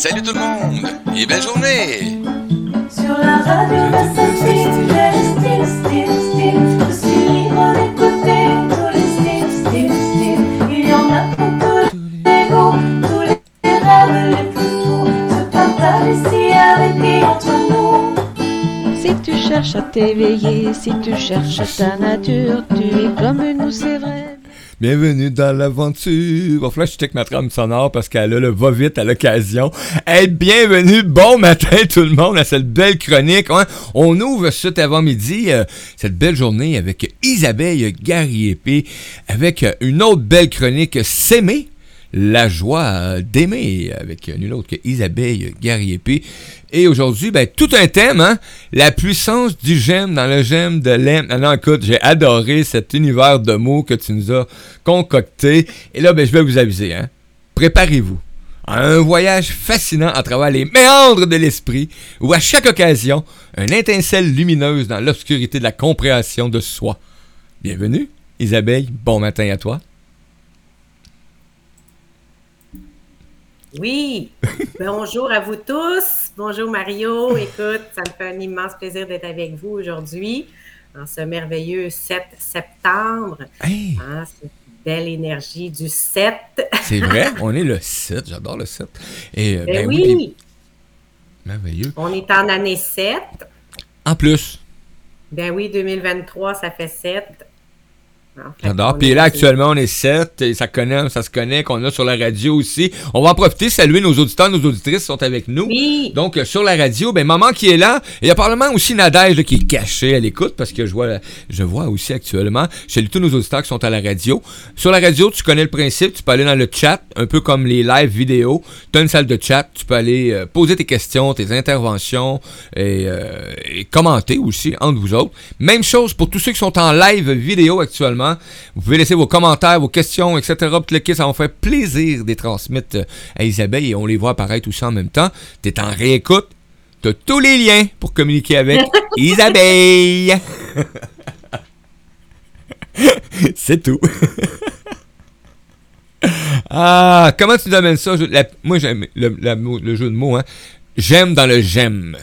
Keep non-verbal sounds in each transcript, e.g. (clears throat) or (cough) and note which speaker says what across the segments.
Speaker 1: Salut tout le monde et belle journée
Speaker 2: Sur la radio, la style, style, style, style. Je suis libre d'écouter tous les styles, styles, styles. Il y en a pour tous les goûts, tous les rêves les plus fous. Se partage ici avec et entre nous.
Speaker 3: Si tu cherches à t'éveiller, si tu cherches ta nature, tu es comme nous, c'est vrai.
Speaker 4: Bienvenue dans l'aventure. Que je check ma trame sonore parce qu'elle a le va-vite à l'occasion. Hey, bienvenue, bon matin tout le monde à cette belle chronique. hein. On ouvre cet avant-midi, euh, cette belle journée avec Isabelle Garriépé, avec euh, une autre belle chronique, S'aimer. La joie d'aimer avec nul autre que Isabelle Garriépé. Et aujourd'hui, ben, tout un thème, hein? La puissance du j'aime dans le j'aime de l'aime. Ah non, écoute, j'ai adoré cet univers de mots que tu nous as concocté. Et là, ben, je vais vous aviser, hein? Préparez-vous à un voyage fascinant à travers les méandres de l'esprit, où à chaque occasion, une étincelle lumineuse dans l'obscurité de la compréhension de soi. Bienvenue, Isabelle. Bon matin à toi.
Speaker 5: Oui, bonjour à vous tous. Bonjour Mario. Écoute, ça me fait un immense plaisir d'être avec vous aujourd'hui en ce merveilleux 7 septembre.
Speaker 4: Hey,
Speaker 5: Hein, cette belle énergie du 7.
Speaker 4: c'est vrai, (laughs) on est le 7, j'adore le 7. Et, euh,
Speaker 5: Ben
Speaker 4: ben
Speaker 5: oui,
Speaker 4: merveilleux.
Speaker 5: on est en année 7.
Speaker 4: En plus,
Speaker 5: Ben oui, 2023, ça fait 7. Fait,
Speaker 4: J'adore. Puis là, actuellement, on est sept. Et ça connaît, ça se connaît, qu'on a sur la radio aussi. On va en profiter, saluer nos auditeurs, nos auditrices sont avec nous.
Speaker 5: Oui,
Speaker 4: Donc, euh, sur la radio, ben, maman qui est là. Et il y a probablement aussi Nadège là, qui est cachée à l'écoute parce que je vois, je vois aussi actuellement, je salue tous nos auditeurs qui sont à la radio. Sur la radio, tu connais le principe. Tu peux aller dans le chat, un peu comme les live vidéo. Tu as une salle de chat. Tu peux aller euh, poser tes questions, tes interventions et, euh, et commenter aussi entre vous autres. Même chose pour tous ceux qui sont en live vidéo actuellement. Vous pouvez laisser vos commentaires, vos questions, etc. Puis ça va me faire plaisir de les transmettre euh, à Isabelle et on les voit apparaître aussi en même temps. Tu es en réécoute. Tu as tous les liens pour communiquer avec (laughs) Isabelle. (laughs) C'est tout. (laughs) ah, comment tu domines ça? Je- la- moi, j'aime le, la- le jeu de mots. Hein. J'aime dans le j'aime.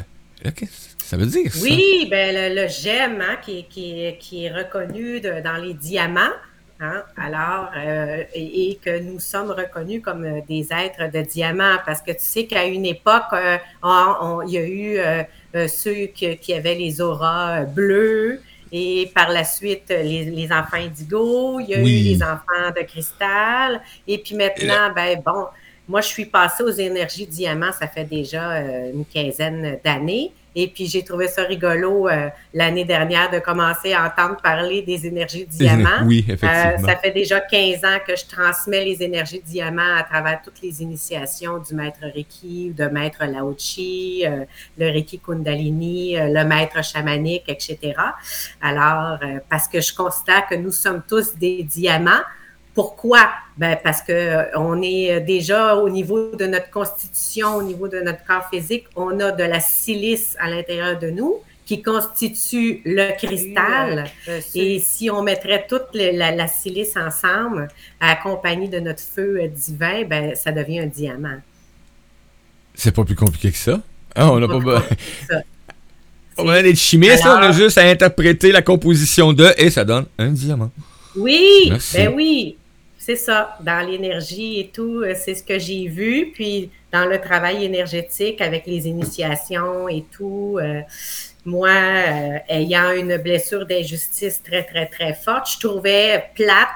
Speaker 4: Qu'est-ce que ça veut dire, ça?
Speaker 5: oui, ben le, le GEM hein, qui, qui, qui est reconnu de- dans les diamants. hein. Alors, euh, et, et que nous sommes reconnus comme euh, des êtres de diamants parce que tu sais qu'à une époque, euh, on- on- il y a eu euh, ceux qui, qui avaient les auras bleues et par la suite les, les enfants indigo, il y a
Speaker 4: Oui.
Speaker 5: eu les enfants de cristal et puis maintenant, ben bon, moi je suis passée aux énergies diamants, ça fait déjà une quinzaine d'années. Et puis, j'ai trouvé ça rigolo euh, l'année dernière de commencer à entendre parler des énergies diamants.
Speaker 4: Oui,
Speaker 5: Euh,
Speaker 4: effectivement.
Speaker 5: ça fait déjà 15 ans que je transmets les énergies diamants à travers toutes les initiations du maître Reiki, de maître Laochi, euh, le Reiki Kundalini, euh, le maître chamanique, etc. Alors, euh, parce que je constate que nous sommes tous des diamants. Pourquoi? Ben parce que euh, on est euh, déjà au niveau de notre constitution, au niveau de notre corps physique, on a de la silice à l'intérieur de nous qui constitue le cristal. Et si on mettrait toute la, la silice ensemble, accompagnée de notre feu euh, divin, ben ça devient un diamant.
Speaker 4: C'est pas plus compliqué que ça. Ah, on n'a pas,
Speaker 5: Ça. (laughs)
Speaker 4: pas besoin d'être chimiste, là, on a juste à interpréter la composition de et ça donne un diamant.
Speaker 5: Oui,
Speaker 4: Merci.
Speaker 5: ben oui, c'est ça. Dans l'énergie et tout, euh, c'est ce que j'ai vu. Puis dans le travail énergétique avec les initiations et tout, euh, moi, euh, ayant une blessure d'injustice très, très, très forte, je trouvais plate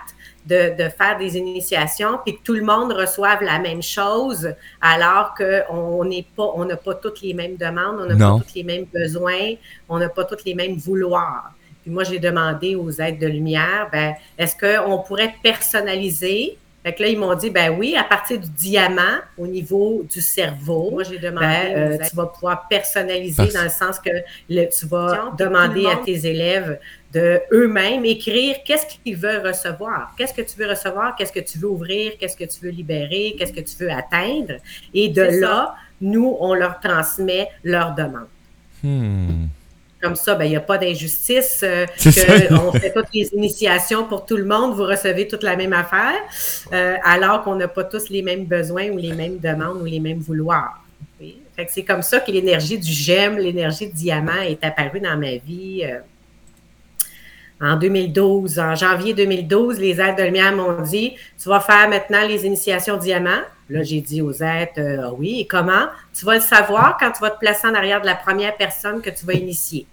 Speaker 5: de, de faire des initiations puis que tout le monde reçoive la même chose alors qu'on n'est pas, on n'a pas toutes les mêmes demandes, on n'a pas tous les mêmes besoins, on n'a pas tous les mêmes vouloirs. Puis moi, j'ai demandé aux êtres de lumière, ben, est-ce qu'on pourrait personnaliser? Fait que là, ils m'ont dit, ben oui, à partir du diamant, au niveau du cerveau, moi, j'ai demandé, ben, euh, tu vas pouvoir personnaliser
Speaker 4: Parce-
Speaker 5: dans le sens que le- tu vas demander à tes élèves de eux-mêmes écrire qu'est-ce qu'ils veulent recevoir, qu'est-ce que tu veux recevoir, qu'est-ce que tu veux ouvrir, qu'est-ce que tu veux libérer, qu'est-ce que tu veux atteindre? Et de
Speaker 2: ça.
Speaker 5: là, nous, on leur transmet leurs demandes.
Speaker 4: Hmm.
Speaker 5: Comme ça, ben, il n'y a pas d'injustice. euh, (laughs) on fait toutes les initiations pour tout le monde, vous recevez toute la même affaire, euh, alors qu'on n'a pas tous les mêmes besoins ou les mêmes demandes ou les mêmes vouloirs. C'est comme ça que l'énergie du gemme, l'énergie de diamant est apparue dans ma vie. euh, en 2012, en janvier 2012, les êtres de lumière m'ont dit Tu vas faire maintenant les initiations diamant. Là, j'ai dit aux êtres euh, Oui, et comment? Tu vas le savoir quand tu vas te placer en arrière de la première personne que tu vas initier.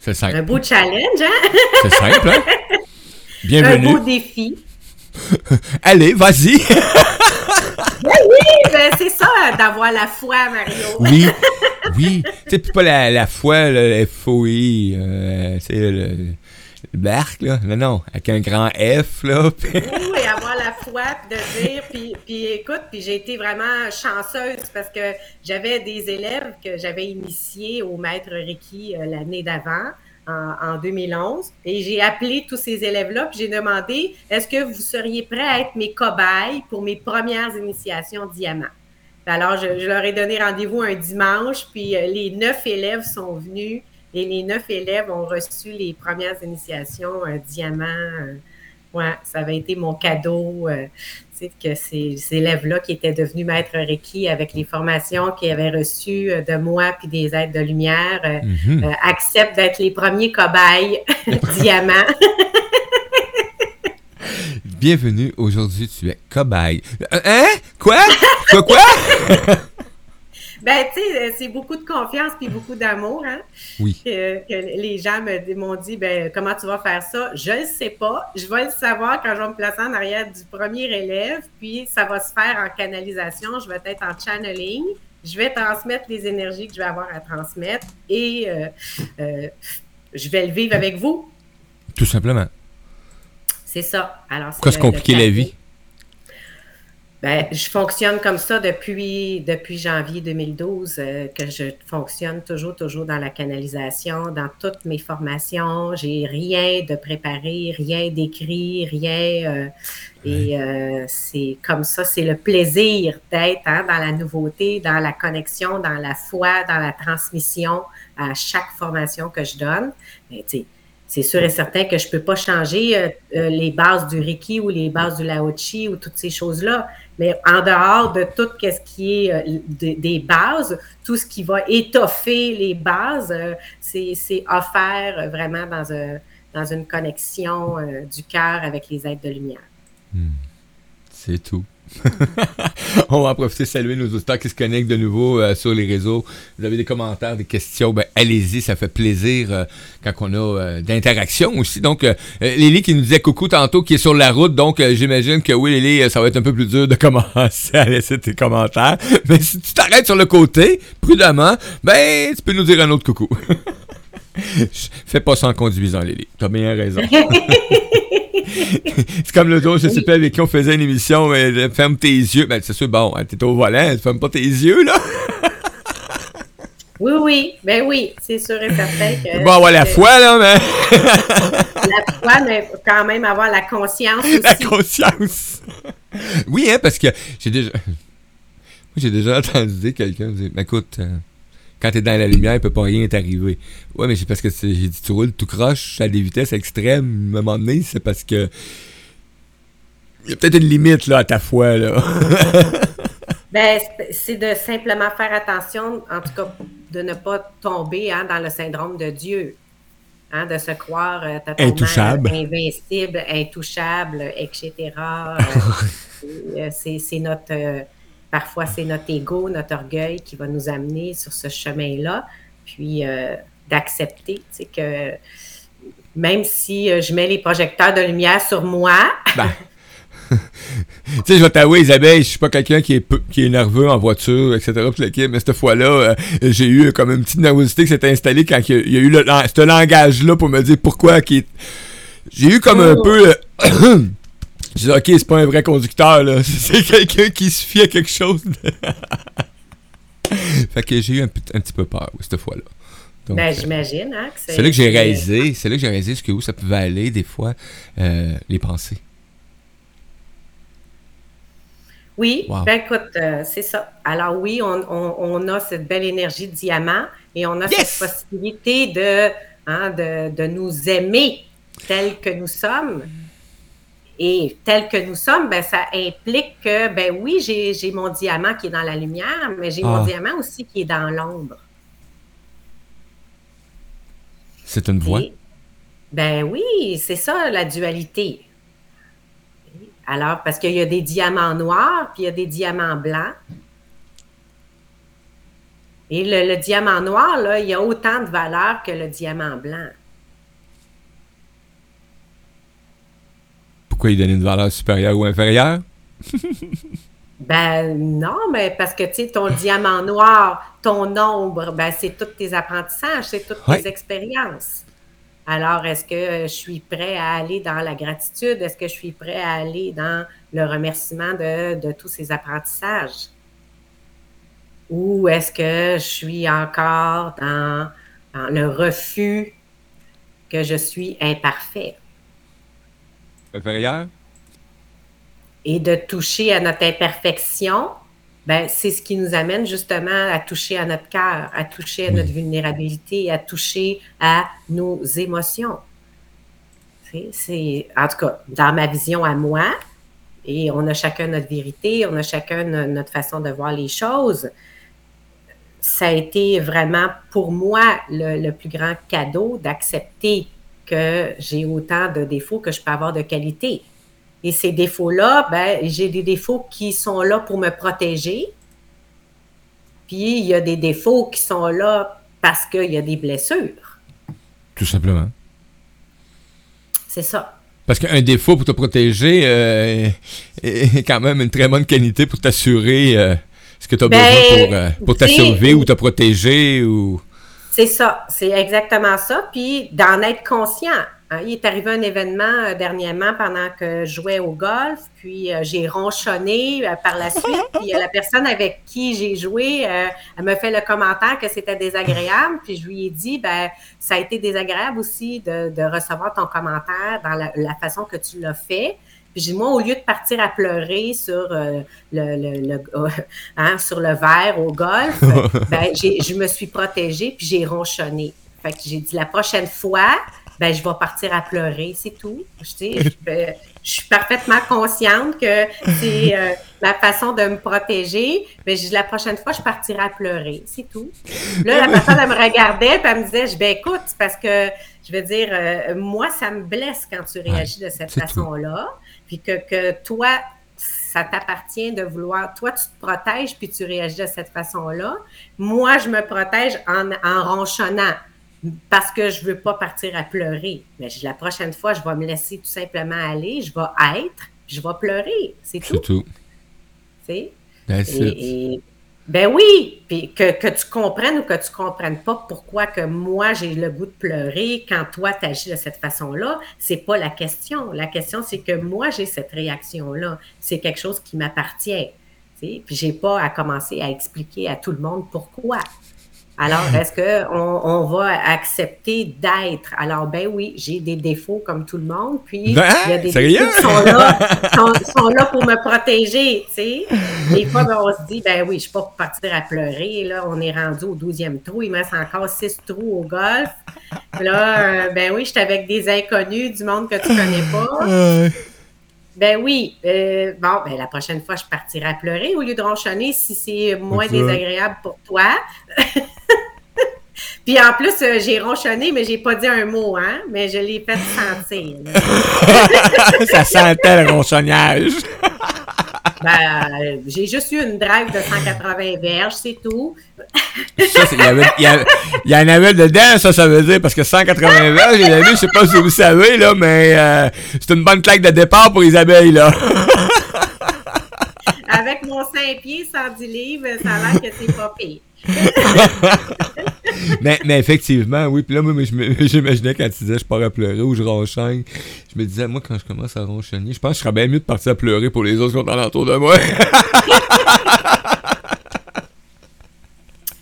Speaker 4: C'est
Speaker 5: Un
Speaker 4: simple.
Speaker 5: beau challenge, hein?
Speaker 4: C'est simple, hein? (laughs)
Speaker 5: Un
Speaker 4: Bienvenue.
Speaker 5: beau défi. (laughs)
Speaker 4: Allez, vas-y. (laughs)
Speaker 5: Ben, c'est ça, d'avoir la foi, Mario.
Speaker 4: Oui, (laughs) oui. Tu sais, puis pas la, la foi, le FOI, euh, tu sais, le, le barque, là. Non, non, avec un grand F, là. (laughs) puis-
Speaker 5: Oui, avoir la foi, puis de dire, puis, puis écoute, puis j'ai été vraiment chanceuse parce que j'avais des élèves que j'avais initiés au maître Reiki euh, l'année d'avant, en, en 2011, et j'ai appelé tous ces élèves-là, puis j'ai demandé, est-ce que vous seriez prêts à être mes cobayes pour mes premières initiations diamant? Puis Alors, je, leur ai donné rendez-vous un dimanche, puis euh, les neuf élèves sont venus, et les neuf élèves ont reçu les premières initiations euh, diamant. euh, Ouais, ça avait été mon cadeau. euh, que ces, ces élèves-là qui étaient devenus maîtres Reiki avec les formations qu'ils avaient reçues euh, de moi puis des aides de lumière euh,
Speaker 4: Mhm.
Speaker 5: euh, acceptent d'être les premiers cobayes (laughs) diamants.
Speaker 4: Bienvenue, aujourd'hui tu es cobaye. Hein? Quoi? Quoi, quoi? (laughs)
Speaker 5: Ben, tu sais, euh, c'est beaucoup de confiance puis beaucoup d'amour, hein?
Speaker 4: Oui.
Speaker 5: Que, que les gens m'ont dit, ben, comment tu vas faire ça? Je ne sais pas. Je vais le savoir quand je vais me placer en arrière du premier élève, puis ça va se faire en canalisation. Je vais être en channeling. Je vais transmettre les énergies que je vais avoir à transmettre et euh, euh, je vais le vivre avec vous.
Speaker 4: Tout simplement.
Speaker 5: C'est ça. Alors,
Speaker 4: Pourquoi se compliquer la vie?
Speaker 5: Ben, je fonctionne comme ça depuis, depuis janvier 2012, euh, que je fonctionne toujours, toujours dans la canalisation, dans toutes mes formations. J'ai rien de préparé, rien d'écrit, rien. euh, et euh, c'est comme ça, c'est le plaisir d'être hein, dans la nouveauté, dans la connexion, dans la foi, dans la transmission à chaque formation que je donne. Mais, sais, c'est sûr et certain que je ne peux pas changer euh, euh, les bases du Reiki ou les bases du Lao-Chi ou toutes ces choses-là. Mais en dehors de tout ce qui est euh, de- des bases, tout ce qui va étoffer les bases, euh, c'est offert vraiment dans, un- dans une connexion euh, du cœur avec les êtres de lumière.
Speaker 4: C'est tout. (laughs) On va en profiter, saluer nos auditeurs qui se connectent de nouveau euh, sur les réseaux. Vous avez des commentaires, des questions, ben allez-y, ça fait plaisir euh, quand on a euh, d'interaction aussi. Donc, euh, Lily qui nous disait coucou tantôt, qui est sur la route, donc j'imagine que oui, Lily, ça va être un peu plus dur de (laughs) commencer à laisser tes commentaires. Mais si tu t'arrêtes sur le côté, prudemment, ben tu peux nous dire un autre coucou. (laughs) (laughs) Fais pas ça en conduisant, Lily. T'as bien raison. (laughs) c'est comme le jour, je sais pas avec qui on faisait une émission, mais euh, ferme tes yeux. Ben, c'est sûr, bon, hein, t'es au volant, tu fermes pas tes yeux, là.
Speaker 5: Oui, oui, ben oui, c'est sûr et certain que.
Speaker 4: Bon, avoir la foi, là, mais (laughs)
Speaker 5: La foi, mais quand même avoir la conscience aussi.
Speaker 4: la conscience. oui, hein, parce que j'ai déjà. Moi, j'ai déjà entendu dire quelqu'un dire, Ben, écoute, euh, quand t'es dans la lumière, il peut pas rien t'arriver. Ouais, mais c'est parce que j'ai dit, tu roules tout croche à des vitesses extrêmes, à un moment donné, c'est parce que. Il y a peut-être une limite, là, à ta foi, là. (laughs)
Speaker 5: Ben, c'est- de simplement faire attention, en tout cas, de ne pas tomber hein, dans le syndrome de Dieu. Hein, de se croire euh,
Speaker 4: Intouchable.
Speaker 5: euh, invincible, intouchable, etc. Euh, (laughs) euh, c'est c'est notre. Euh, parfois, c'est notre ego, notre orgueil qui va nous amener sur ce chemin-là. Puis, euh, d'accepter, tu sais, que même si euh, je mets les projecteurs de lumière sur moi,
Speaker 4: Ben. (laughs) tu sais, je vais t'avouer, Isabelle, je suis pas quelqu'un qui est, peu- qui est nerveux en voiture, etc. mais cette fois-là, euh, j'ai eu comme une petite nervosité qui s'est installée quand il y a, eu le, ce langage-là pour me dire pourquoi. qui J'ai eu comme un
Speaker 5: Oh.
Speaker 4: peu. (clears throat) J'ai dit, ok, c'est pas un vrai conducteur, là. (laughs) C'est quelqu'un qui se fie à quelque chose. de- (laughs) fait que j'ai eu un, petit- un petit peu peur, cette fois-là.
Speaker 5: Ben,
Speaker 4: euh,
Speaker 5: j'imagine. Hein, que
Speaker 4: c'est là que j'ai réalisé, c'est là que j'ai réalisé jusqu'où ça pouvait aller, des fois, euh, les pensées.
Speaker 5: Oui,
Speaker 4: Wow.
Speaker 5: ben écoute, euh, c'est ça. Alors oui, on, on- on a cette belle énergie de diamant et on a
Speaker 4: Yes!
Speaker 5: cette possibilité de, hein, de, de nous aimer tels que nous sommes Et tel que nous sommes, ben, ça implique que, ben oui, j'ai mon diamant qui est dans la lumière, mais j'ai mon
Speaker 4: Ah.
Speaker 5: diamant aussi qui est dans l'ombre.
Speaker 4: C'est une voix?
Speaker 5: Et- Ben oui, c'est ça la dualité. Alors, parce qu'il y a des diamants noirs, puis il y a des diamants blancs. Et le, le diamant noir, là, il y a autant de valeur que le diamant blanc.
Speaker 4: Pourquoi il donne une valeur supérieure ou inférieure? (laughs)
Speaker 5: Ben non, mais parce que tu sais, ton diamant noir, ton ombre, ben c'est tous tes apprentissages, c'est toutes
Speaker 4: Ouais.
Speaker 5: tes expériences. Alors, est-ce que je suis prêt à aller dans la gratitude? Est-ce que je suis prêt à aller dans le remerciement de, de tous ces apprentissages? Ou est-ce que je suis encore dans, dans le refus que je suis imparfait? Et de toucher à notre imperfection, ben, c'est ce qui nous amène justement à toucher à notre cœur, à toucher à notre vulnérabilité, à toucher à nos émotions. C'est- C'est, en tout cas, dans ma vision à moi, et on a chacun notre vérité, on a chacun no- notre façon de voir les choses. Ça a été vraiment pour moi le, le plus grand cadeau d'accepter que j'ai autant de défauts que je peux avoir de qualités. Et ces défauts-là, ben, j'ai des défauts qui sont là pour me protéger. Puis il y a des défauts qui sont là parce qu'il y a des blessures.
Speaker 4: Tout simplement.
Speaker 5: C'est ça.
Speaker 4: Parce qu'un défaut pour te protéger euh, est quand même une très bonne qualité pour t'assurer euh, ce que tu as
Speaker 5: Ben,
Speaker 4: besoin pour, euh, pour ou te protéger ou.
Speaker 5: C'est ça. C'est exactement ça. Puis d'en être conscient. Hein, il est arrivé un événement euh, dernièrement pendant que je jouais au golf, puis euh, j'ai ronchonné euh, par la suite. Puis la personne avec qui j'ai joué, elle me fait le commentaire que c'était désagréable. Puis je lui ai dit, ben ça a été désagréable aussi de, recevoir ton commentaire dans la façon que tu l'as fait. Puis j'ai dit, moi, au lieu de partir à pleurer sur euh, le, le- le- (laughs) hein, sur le verre au golf, (laughs) ben, j'ai- je me suis protégée puis j'ai ronchonné. Fait que j'ai dit la prochaine fois, ben, je vais partir à pleurer, c'est tout. Je, sais, je, (laughs) ben, je suis parfaitement consciente que c'est euh, la façon de me protéger. Mais la prochaine fois, je partirai à pleurer, c'est tout. Là, la personne, elle me regardait puis elle me disait, je, ben écoute, parce que, je veux dire, euh, moi, ça me blesse quand tu réagis de cette façon-là. Puis que, que toi, ça t'appartient de vouloir. Toi, tu te protèges puis tu réagis de cette façon-là. Moi, je me protège en, en ronchonnant parce que je veux pas partir à pleurer. Mais je- la prochaine fois, je vais me laisser tout simplement aller. Je vais être, puis je vais pleurer. C'est tout.
Speaker 4: C'est tout.
Speaker 5: tu sais? Et- ben oui, puis que, tu comprennes ou que tu comprennes pas pourquoi que moi j'ai le goût de pleurer quand toi tu agis de cette façon-là, c'est pas la question. La question c'est que moi j'ai cette réaction-là, c'est quelque chose qui m'appartient. Puis j'ai pas à commencer à expliquer à tout le monde pourquoi. Alors, (laughs) est-ce qu'on on va accepter d'être? Alors, ben oui, j'ai des défauts comme tout le monde, puis il y a des
Speaker 4: Ben,
Speaker 5: défauts qui sont là, (laughs) sont, sont là pour me protéger, tu sais. Des fois, ben, on se dit, ben oui, je suis pas pour partir à pleurer, là, on est rendu au 12e trou, il me reste encore six trous au golf. Là, euh, ben oui, je suis avec des inconnus, du monde que tu connais pas. (laughs) Ben oui, euh, bon, ben la prochaine fois, je partirai à pleurer au lieu de ronchonner si c'est moins désagréable pour toi. Puis en plus, euh, j'ai ronchonné, mais j'ai pas dit un mot, hein, mais je l'ai fait sentir. (laughs)
Speaker 4: ça sentait le ronchonnage. (laughs)
Speaker 5: Ben, j'ai juste eu une drive de 180 verges, c'est tout.
Speaker 4: Ça, c'est- il y, avait- il y avait- il y en avait dedans, ça, ça veut dire, parce que 180 verges, les amis, je sais pas si vous savez, là, mais euh, c'est une bonne claque de départ pour les abeilles, là.
Speaker 5: Avec mon 5 pieds, 110 livres, ça a l'air que c'est pas pire. (laughs)
Speaker 4: mais, mais effectivement, oui. Puis là, moi, (laughs) j'imaginais quand tu disais je pars à pleurer ou je ronchonne, je me disais, moi, quand je commence à ronchonner, je pense que je serais bien mieux de partir à pleurer pour les autres qui sont alentour de moi. (laughs)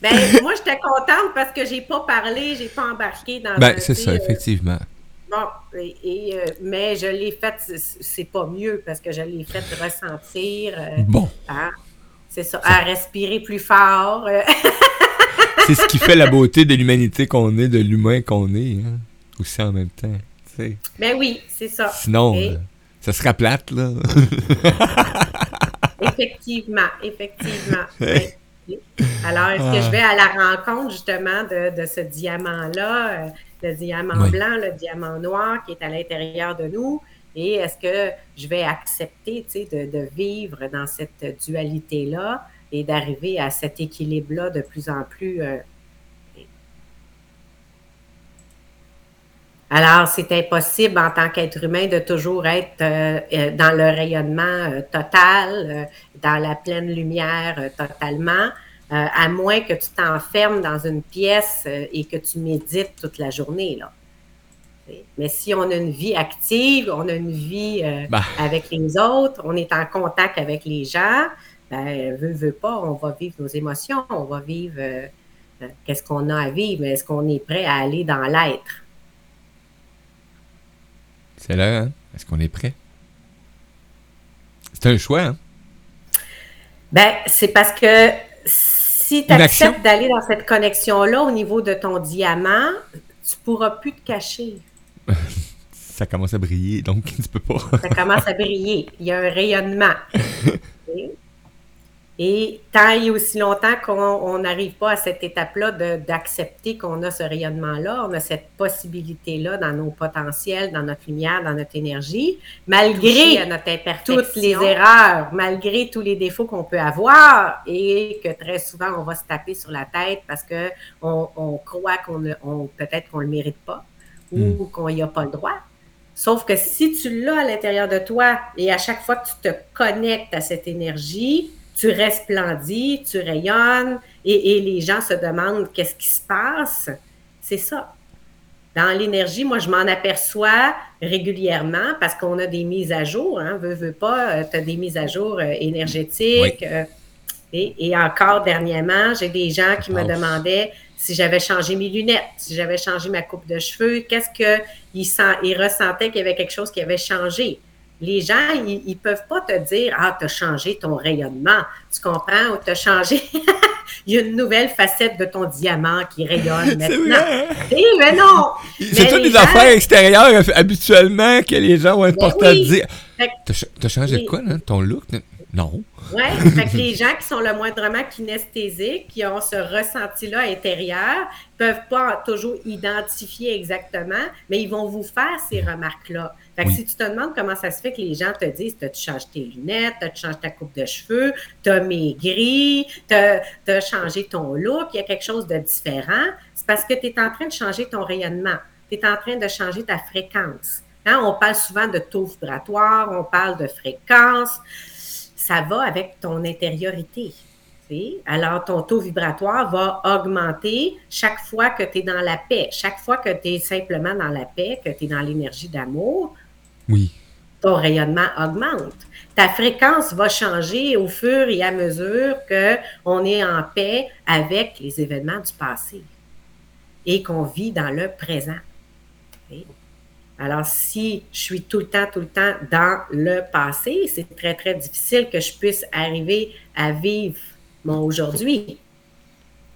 Speaker 5: Ben, moi, j'étais contente parce que j'ai pas parlé, j'ai pas embarqué dans
Speaker 4: ben, c'est ça, effectivement.
Speaker 5: Bon, et, et, euh, mais je l'ai fait, c'est- c'est pas mieux parce que je l'ai fait ressentir, euh,
Speaker 4: Bon,
Speaker 5: hein, c'est ça, à respirer plus fort. euh, (laughs)
Speaker 4: c'est ce qui fait la beauté de l'humanité qu'on est, de l'humain qu'on est, hein, aussi en même temps. tu sais.
Speaker 5: ben oui, c'est ça.
Speaker 4: Sinon,
Speaker 5: Et-
Speaker 4: euh, Ça sera plate, là. (laughs)
Speaker 5: Effectivement, effectivement. (laughs) Alors, est-ce que je vais à la rencontre justement de, de ce diamant-là, euh, le diamant
Speaker 4: Oui.
Speaker 5: blanc, le diamant noir qui est à l'intérieur de nous? Et est-ce que je vais accepter de, de vivre dans cette dualité-là et d'arriver à cet équilibre-là de plus en plus euh, Alors, c'est impossible en tant qu'être humain de toujours être euh, euh, dans le rayonnement total, dans la pleine lumière totalement, à moins que tu t'enfermes dans une pièce et que tu médites toute la journée. Mais si on a une vie active, on a une vie euh,
Speaker 4: Bah.
Speaker 5: avec les autres, on est en contact avec les gens, ben, veut, veut pas, on va vivre nos émotions, on va vivre euh, euh, qu'est-ce qu'on a à vivre, est-ce qu'on est prêt à aller dans l'être?
Speaker 4: C'est là, hein? Est-ce qu'on est prêt? C'est un choix, hein?
Speaker 5: Ben, c'est parce que si tu acceptes d'aller dans cette connexion-là au niveau de ton diamant, tu pourras plus te cacher. (laughs)
Speaker 4: Ça commence à briller, donc tu peux pas.
Speaker 5: Ça commence à briller. Il y a un rayonnement. (laughs) Et tant et aussi longtemps qu'on on n'arrive pas à cette étape-là de- d'accepter qu'on a ce rayonnement-là, on a cette possibilité-là dans nos potentiels, dans notre lumière, dans notre énergie, malgré
Speaker 2: à notre
Speaker 5: toutes les erreurs, malgré tous les défauts qu'on peut avoir et que très souvent on va se taper sur la tête parce que on, on croit qu'on ne- on- peut-être qu'on le mérite pas ou qu'on n'y a pas le droit. Sauf que si tu l'as à l'intérieur de toi et à chaque fois que tu te connectes à cette énergie, tu resplendis, tu rayonnes et, et les gens se demandent qu'est-ce qui se passe. C'est ça. Dans l'énergie, moi, je m'en aperçois régulièrement parce qu'on a des mises à jour. Hein, veux, veux pas, tu as des mises à jour euh, énergétiques. euh, et, et encore dernièrement, j'ai des gens qui me demandaient si j'avais changé mes lunettes, si j'avais changé ma coupe de cheveux, qu'est-ce qu'ils sent, ils ressentaient qu'il y avait quelque chose qui avait changé? Les gens, ils ne peuvent pas te dire Ah, tu as changé ton rayonnement. Tu comprends? Ou tu as changé. Il y a une nouvelle facette de ton diamant qui rayonne (laughs) maintenant.
Speaker 4: vrai! hein?
Speaker 5: Mais non!
Speaker 4: C'est toutes
Speaker 5: les
Speaker 4: des
Speaker 5: gens-
Speaker 4: affaires extérieures habituellement que les gens vont être
Speaker 5: Ben
Speaker 4: portés à
Speaker 5: oui.
Speaker 4: dire.
Speaker 5: Fait que-
Speaker 4: T'as ch- T'as changé
Speaker 5: Oui.
Speaker 4: quoi, là? Ton look? Non.
Speaker 5: Oui, (laughs) fait que les gens qui sont le moindrement kinesthésiques, qui ont ce ressenti-là intérieur, peuvent pas toujours identifier exactement, mais ils vont vous faire ces remarques-là. Fait que
Speaker 4: Oui.
Speaker 5: si tu te demandes comment ça se fait que les gens te disent T'as-tu changé tes lunettes, t'as-tu changé ta coupe de cheveux, t'as maigri, t'as as changé ton look, il y a quelque chose de différent, c'est parce que tu es en train de changer ton rayonnement, tu es en train de changer ta fréquence. Hein, on parle souvent de taux vibratoire, on parle de fréquence ça va avec ton intériorité. Alors, ton taux vibratoire va augmenter chaque fois que tu es dans la paix, chaque fois que tu es simplement dans la paix, que tu es dans l'énergie d'amour,
Speaker 4: Oui.
Speaker 5: ton rayonnement augmente. Ta fréquence va changer au fur et à mesure qu'on est en paix avec les événements du passé et qu'on vit dans le présent. Alors, si je suis tout le temps, tout le temps dans le passé, c'est très, très difficile que je puisse arriver à vivre mon aujourd'hui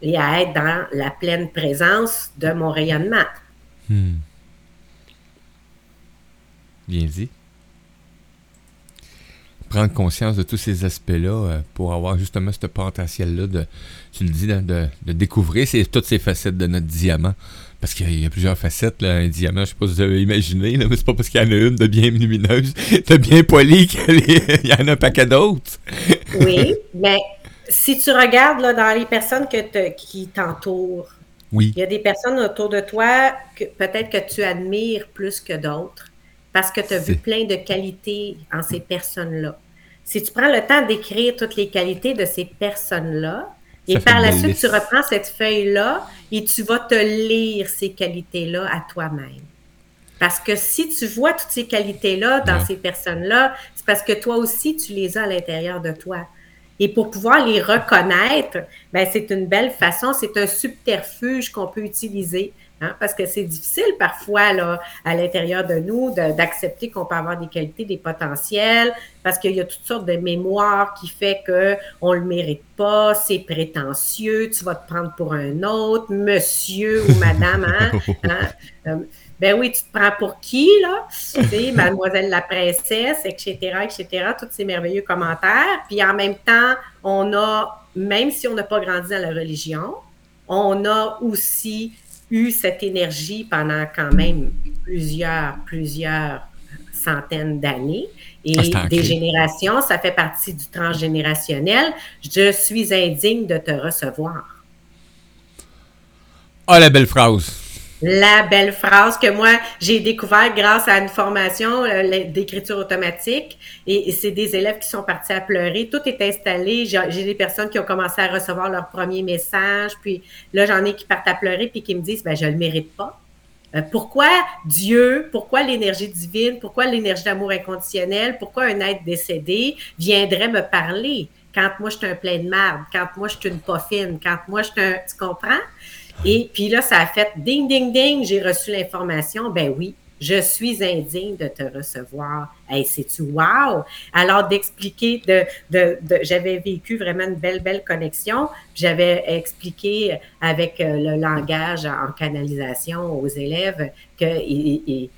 Speaker 5: et à être dans la pleine présence de mon rayonnement.
Speaker 4: Hmm. Bien dit. Prendre conscience de tous ces aspects-là euh, pour avoir justement ce potentiel-là de, tu le dis, de, découvrir toutes ces facettes de notre diamant. Parce qu'il y a plusieurs facettes, là, un diamant, je sais pas si vous avez imaginé, là, mais c'est pas parce qu'il y en a une de bien lumineuse, (laughs) de bien polie (laughs) qu'il y en a un paquet d'autres. (laughs)
Speaker 5: Oui, mais si tu regardes là, dans les personnes que te- qui t'entourent,
Speaker 4: Oui,
Speaker 5: il y a des personnes autour de toi que peut-être que tu admires plus que d'autres parce que tu as vu plein de qualités en ces personnes-là. Si tu prends le temps d'écrire toutes les qualités de ces personnes-là, et par la suite,
Speaker 4: liste.
Speaker 5: tu reprends cette feuille-là et tu vas te lire ces qualités-là à toi-même. Parce que si tu vois toutes ces qualités-là dans
Speaker 4: Ouais.
Speaker 5: ces personnes-là, c'est parce que toi aussi, tu les as à l'intérieur de toi. Et pour pouvoir les reconnaître, ben, c'est une belle façon, c'est un subterfuge qu'on peut utiliser Hein, parce que c'est difficile parfois là, à l'intérieur de nous de- d'accepter qu'on peut avoir des qualités, des potentiels, parce qu'il y a toutes sortes de mémoires qui fait que on le mérite pas, c'est prétentieux, tu vas te prendre pour un autre, monsieur ou madame, hein, (laughs) hein, euh, ben oui, tu te prends pour qui, là? Tu sais, (laughs) mademoiselle la princesse, etc., etc., tous ces merveilleux commentaires. Puis en même temps, on a, même si on n'a pas grandi dans la religion, on a aussi eu cette énergie pendant quand même plusieurs, plusieurs centaines d'années. Et
Speaker 4: Ah,
Speaker 5: des générations, ça fait partie du transgénérationnel. Je suis indigne de te recevoir.
Speaker 4: Ah, la belle phrase.
Speaker 5: La belle phrase que moi, j'ai découvert grâce à une formation euh, d'écriture automatique. Et, c'est des élèves qui sont partis à pleurer. Tout est installé. J'ai des personnes qui ont commencé à recevoir leur premier message. Puis là, j'en ai qui partent à pleurer puis qui me disent, ben, je le mérite pas. Euh, pourquoi Dieu, pourquoi l'énergie divine, pourquoi l'énergie d'amour inconditionnel, pourquoi un être décédé viendrait me parler quand moi je suis un plein de marde, quand moi je suis une poffine, quand moi je suis un. Tu comprends? Et puis là, ça a fait ding, ding, ding, j'ai reçu l'information. Ben oui, je suis indigne de te recevoir. Hey, c'est-tu wow? Alors, d'expliquer, de, de, de- j'avais vécu vraiment une belle, belle connexion. J'avais expliqué avec euh, le langage en canalisation aux élèves que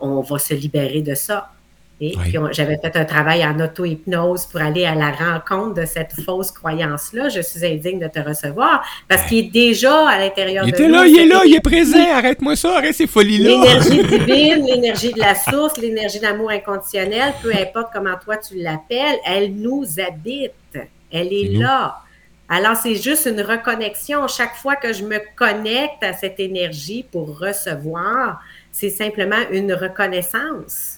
Speaker 5: on va se libérer de ça. Et
Speaker 4: Oui.
Speaker 5: puis, j'avais fait un travail en auto-hypnose pour aller à la rencontre de cette fausse croyance-là. Je suis indigne de te recevoir parce qu'il est déjà à l'intérieur
Speaker 4: Il
Speaker 5: de
Speaker 4: était
Speaker 5: nous.
Speaker 4: là, il est là, il est présent. Arrête-moi ça, arrête ces folies-là.
Speaker 5: L'énergie divine, l'énergie de la source, l'énergie d'amour inconditionnel, peu importe comment toi tu l'appelles, elle nous habite. Elle est là. Alors, c'est juste une reconnexion. Chaque fois que je me connecte à cette énergie pour recevoir, c'est simplement une reconnaissance.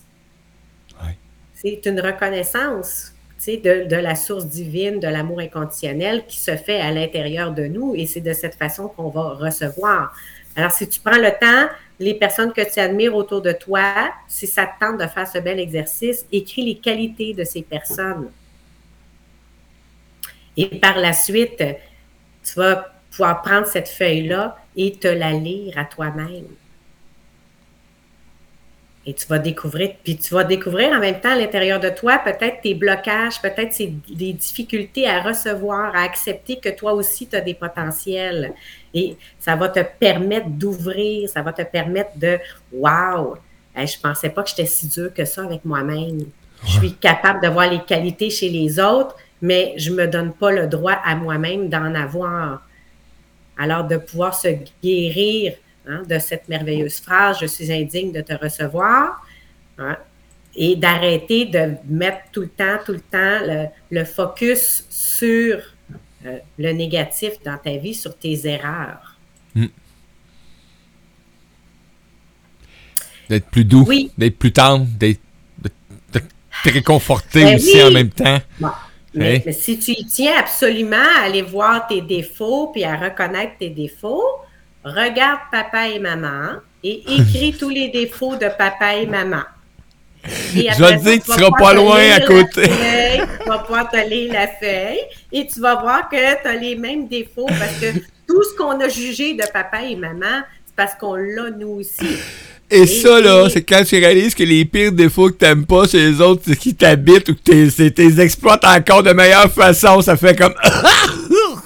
Speaker 5: C'est une reconnaissance de, de la source divine, de l'amour inconditionnel qui se fait à l'intérieur de nous et c'est de cette façon qu'on va recevoir. Alors, si tu prends le temps, les personnes que tu admires autour de toi, si ça te tente de faire ce bel exercice, écris les qualités de ces personnes. Et par la suite, tu vas pouvoir prendre cette feuille-là et te la lire à toi-même. Et tu vas découvrir, puis tu vas découvrir en même temps à l'intérieur de toi peut-être tes blocages, peut-être des difficultés à recevoir, à accepter que toi aussi tu as des potentiels. Et ça va te permettre d'ouvrir, ça va te permettre de Wow! Hey, je pensais pas que j'étais si dur que ça avec moi-même. Je suis capable de voir les qualités chez les autres, mais je me donne pas le droit à moi-même d'en avoir. Alors, de pouvoir se guérir hein, de cette merveilleuse phrase, je suis indigne de te recevoir, hein, et d'arrêter de mettre tout le temps, tout le temps le, le focus sur euh, le négatif dans ta vie, sur tes erreurs.
Speaker 4: D'être plus doux,
Speaker 5: Oui.
Speaker 4: d'être plus tendre, d'être te réconforter
Speaker 5: Ben
Speaker 4: aussi
Speaker 5: oui.
Speaker 4: en même temps.
Speaker 5: Bon. Mais, mais si tu y tiens absolument à aller voir tes défauts puis à reconnaître tes défauts, regarde papa et maman et écris (laughs) tous les défauts de papa et maman. Et
Speaker 4: Je vais te dire que tu seras pas loin à côté.
Speaker 5: feuille, tu vas pouvoir te lire la feuille et tu vas voir que tu as les mêmes défauts parce que (laughs) tout ce qu'on a jugé de papa et maman, c'est parce qu'on l'a nous aussi.
Speaker 4: Et ça, là, c'est quand tu réalises que les pires défauts que t'aimes pas chez les autres, c'est qui t'habitent ou que t'es exploites encore de meilleure façon, ça fait comme... (laughs)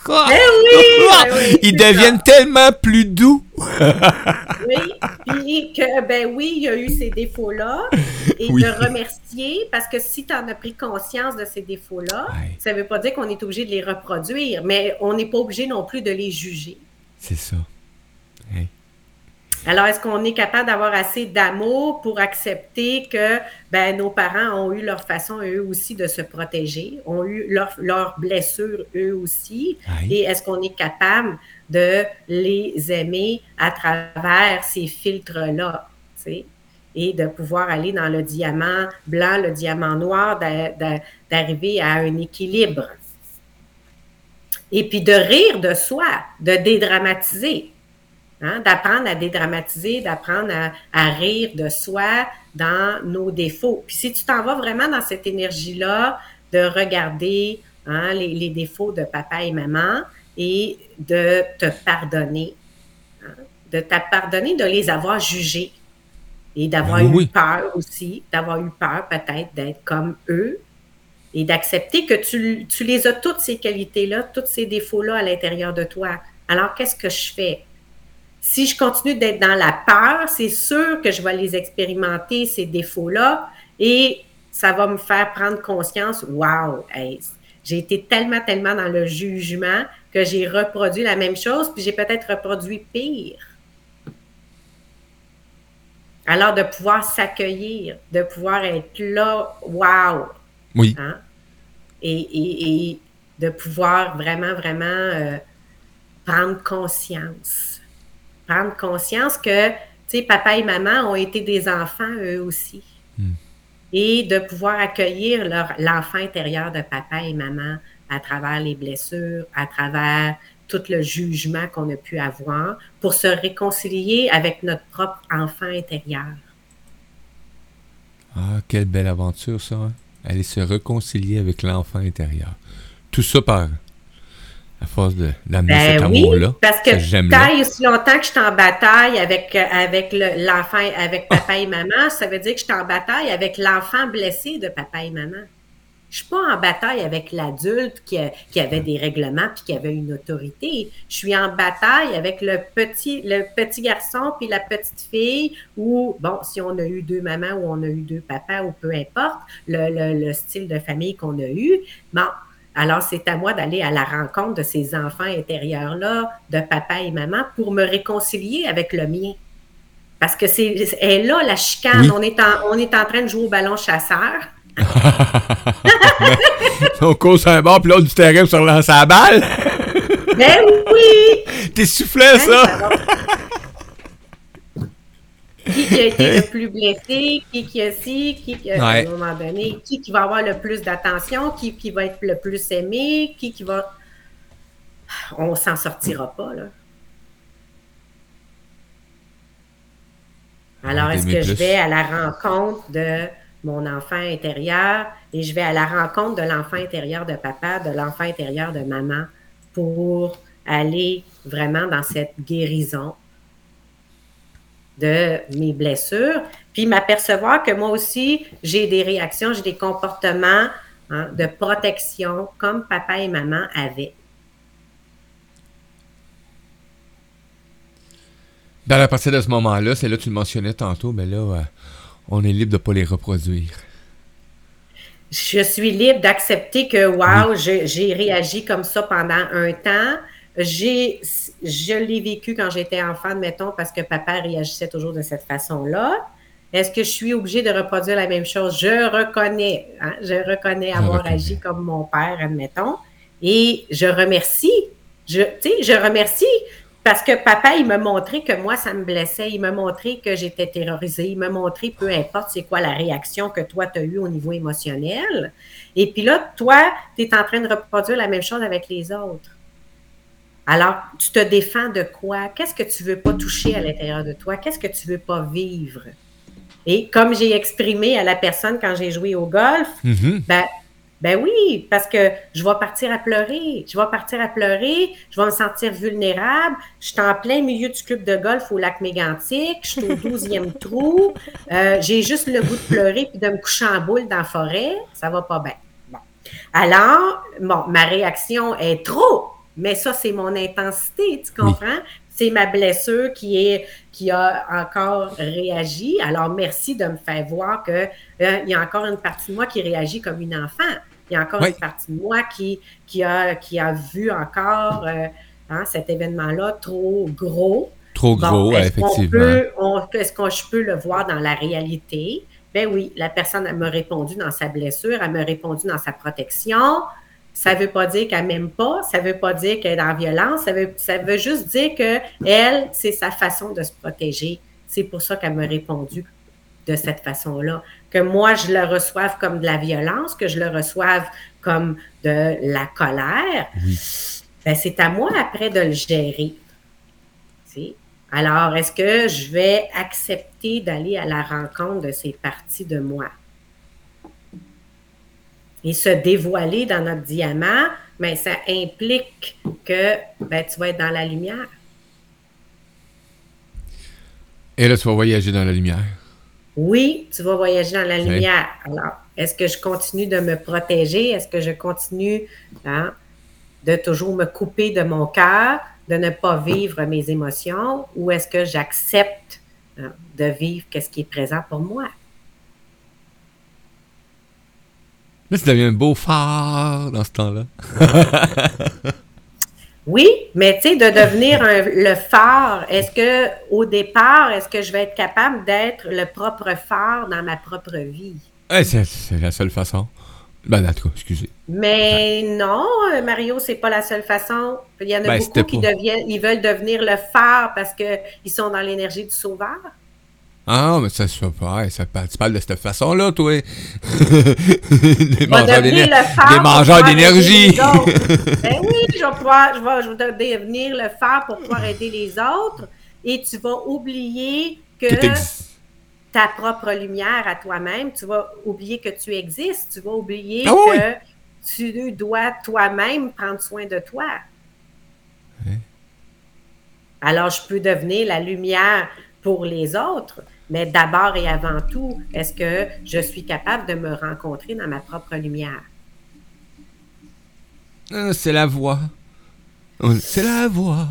Speaker 5: Ben oui, ben oui,
Speaker 4: Ils deviennent tellement plus doux. (laughs)
Speaker 5: Oui, puis que, ben oui, il y a eu ces défauts-là, et
Speaker 4: Oui.
Speaker 5: de remercier, parce que si tu en as pris conscience de ces défauts-là,
Speaker 4: Ouais.
Speaker 5: ça ne veut pas dire qu'on est obligé de les reproduire, mais on n'est pas obligé non plus de les juger.
Speaker 4: C'est ça.
Speaker 5: Alors, est-ce qu'on est capable d'avoir assez d'amour pour accepter que ben, nos parents ont eu leur façon, eux aussi, de se protéger, ont eu leurs blessures, eux aussi, et est-ce qu'on est capable de les aimer à travers ces filtres-là, et de pouvoir aller dans le diamant blanc, le diamant noir, d'a- d'a- d'arriver à un équilibre. Et puis de rire de soi, de dédramatiser. Hein, d'apprendre à dédramatiser, d'apprendre à, à rire de soi dans nos défauts. Puis si tu t'en vas vraiment dans cette énergie-là de regarder hein, les, les défauts de papa et maman et de te pardonner, hein, de t'apardonner de les avoir jugés et d'avoir
Speaker 4: Ben
Speaker 5: eu
Speaker 4: oui.
Speaker 5: peur aussi, d'avoir eu peur peut-être d'être comme eux et d'accepter que tu, tu les as toutes ces qualités-là, tous ces défauts-là à l'intérieur de toi. Alors, qu'est-ce que je fais? Si je continue d'être dans la peur, c'est sûr que je vais les expérimenter, ces défauts-là, et ça va me faire prendre conscience, wow, hey, j'ai été tellement, tellement dans le jugement que j'ai reproduit la même chose, puis j'ai peut-être reproduit pire. Alors, de pouvoir s'accueillir, de pouvoir être là, wow,
Speaker 4: Oui.
Speaker 5: hein? Et, et- et de pouvoir vraiment, vraiment euh, prendre conscience. Prendre conscience que, tu sais, papa et maman ont été des enfants eux aussi. Et de pouvoir accueillir leur- l'enfant intérieur de papa et maman à travers les blessures, à travers tout le jugement qu'on a pu avoir pour se réconcilier avec notre propre enfant intérieur.
Speaker 4: Ah, quelle belle aventure, ça. hein? Aller se réconcilier avec l'enfant intérieur. Tout ça par. À force de- d'amener
Speaker 5: Ben
Speaker 4: cet
Speaker 5: oui,
Speaker 4: amour-là.
Speaker 5: parce que et aussi longtemps que je suis en bataille avec, euh, avec le- l'enfant, avec papa et maman, ça veut dire que je suis en bataille avec l'enfant blessé de papa et maman. Je suis pas en bataille avec l'adulte qui, qui avait des règlements puis qui avait une autorité. Je suis en bataille avec le petit, le petit garçon puis la petite fille ou, bon, si on a eu deux mamans ou on a eu deux papas ou peu importe le, le- le style de famille qu'on a eu. Bon, alors c'est à moi d'aller à la rencontre de ces enfants intérieurs-là, de papa et maman, pour me réconcilier avec le mien. Parce que c'est est là la chicane.
Speaker 4: Oui.
Speaker 5: On, est en, on est en train de jouer au ballon chasseur. (laughs)
Speaker 4: On cause un bord, puis l'autre du terrain pour se relancer la balle.
Speaker 5: Ben oui!
Speaker 4: T'es soufflé,
Speaker 5: Hein,
Speaker 4: ça.
Speaker 5: Qui qui a été le plus blessé, qui qui a si, qui, qui a- à un moment donné, qui qui va avoir le plus d'attention, qui qui va être le plus aimé, qui qui va... On s'en sortira pas, là. Alors, est-ce que je vais à la rencontre de mon enfant intérieur et je vais à la rencontre de l'enfant intérieur de papa, de l'enfant intérieur de maman pour aller vraiment dans cette guérison de mes blessures, puis m'apercevoir que moi aussi, j'ai des réactions, j'ai des comportements hein, de protection comme papa et maman avaient.
Speaker 4: Ben, à partir de ce moment-là, c'est là que tu le mentionnais tantôt, mais là, euh, on est libre de ne pas les reproduire.
Speaker 5: je suis libre d'accepter que, wow, j'ai réagi comme ça pendant un temps. J'ai, je l'ai vécu quand j'étais enfant, admettons, parce que papa réagissait toujours de cette façon-là. Est-ce que je suis obligée de reproduire la même chose? Je reconnais, hein, je reconnais avoir agi comme mon père, admettons. Et je remercie. Je, tu sais, je remercie parce que papa, il m'a montré que moi, ça me blessait. Il m'a montré que j'étais terrorisée. Il m'a montré, peu importe c'est quoi la réaction que toi, tu as eue au niveau émotionnel. Et puis là, toi, tu es en train de reproduire la même chose avec les autres. Alors, tu te défends de quoi? Qu'est-ce que tu veux pas toucher à l'intérieur de toi? Qu'est-ce que tu veux pas vivre? Et comme j'ai exprimé à la personne quand j'ai joué au golf,
Speaker 4: Mhm.
Speaker 5: ben, ben oui, parce que je vais partir à pleurer. Je vais partir à pleurer, je vais me sentir vulnérable. Je suis en plein milieu du club de golf au lac Mégantic, je suis au 12e (laughs) trou. Euh, j'ai juste le goût de pleurer puis de me coucher en boule dans la forêt. Ça va pas bien. Bon. Alors, bon, ma réaction est trop, mais ça, c'est mon intensité, tu comprends? C'est ma blessure qui est qui a encore réagi. Alors, merci de me faire voir que euh, il y a encore une partie de moi qui réagit comme une enfant. Il y a encore
Speaker 4: Oui.
Speaker 5: une partie de moi qui, qui, a, qui a vu encore euh, hein, cet événement-là trop gros.
Speaker 4: Trop gros,
Speaker 5: qu'on
Speaker 4: effectivement.
Speaker 5: Est-ce que je peux le voir dans la réalité? Ben oui, la personne elle m'a répondu dans sa blessure, elle m'a répondu dans sa protection. Ça ne veut pas dire qu'elle m'aime pas, ça ne veut pas dire qu'elle est en violence, ça veut, ça veut juste dire que elle, c'est sa façon de se protéger. C'est pour ça qu'elle m'a répondu de cette façon-là. Que moi, je le reçoive comme de la violence, que je le reçoive comme de la colère, ben, c'est à moi après de le gérer. Alors, est-ce que je vais accepter d'aller à la rencontre de ces parties de moi? Et se dévoiler dans notre diamant, mais ça implique que ben, tu vas être dans la lumière.
Speaker 4: Et là, tu vas voyager dans la lumière.
Speaker 5: Oui, tu vas voyager dans la lumière. Alors, est-ce que je continue de me protéger? Est-ce que je continue hein, de toujours me couper de mon cœur, de ne pas vivre mes émotions, ou est-ce que j'accepte hein, de vivre ce qui est présent pour moi?
Speaker 4: Là, tu deviens un beau phare dans ce temps-là. (laughs)
Speaker 5: Oui, mais tu sais, de devenir un- le phare, est-ce que au départ, est-ce que je vais être capable d'être le propre phare dans ma propre vie?
Speaker 4: Ouais, c'est, c'est la seule façon. Ben, en tout cas, excusez.
Speaker 5: Mais non, Mario, c'est pas la seule façon. Il y en a
Speaker 4: Ben,
Speaker 5: beaucoup qui
Speaker 4: pas-
Speaker 5: deviennent, ils veulent devenir le phare parce qu'ils sont dans l'énergie du sauveur.
Speaker 4: Ah, mais ça se fait pas. ouais, ça, tu parles de cette façon-là, toi. (laughs) des mangeurs des mangeurs d'énergie. (laughs)
Speaker 5: ben oui, je vais pouvoir, je vais, je vais devenir le phare pour pouvoir aider les autres. Et tu vas oublier que, ta propre lumière à toi-même, tu vas oublier que tu existes, tu vas oublier
Speaker 4: Ah oui.
Speaker 5: que tu dois toi-même prendre soin de toi. Alors, je peux devenir la lumière pour les autres, mais d'abord et avant tout, est-ce que je suis capable de me rencontrer dans ma propre lumière?
Speaker 4: Ah, c'est la voix. C'est la voix.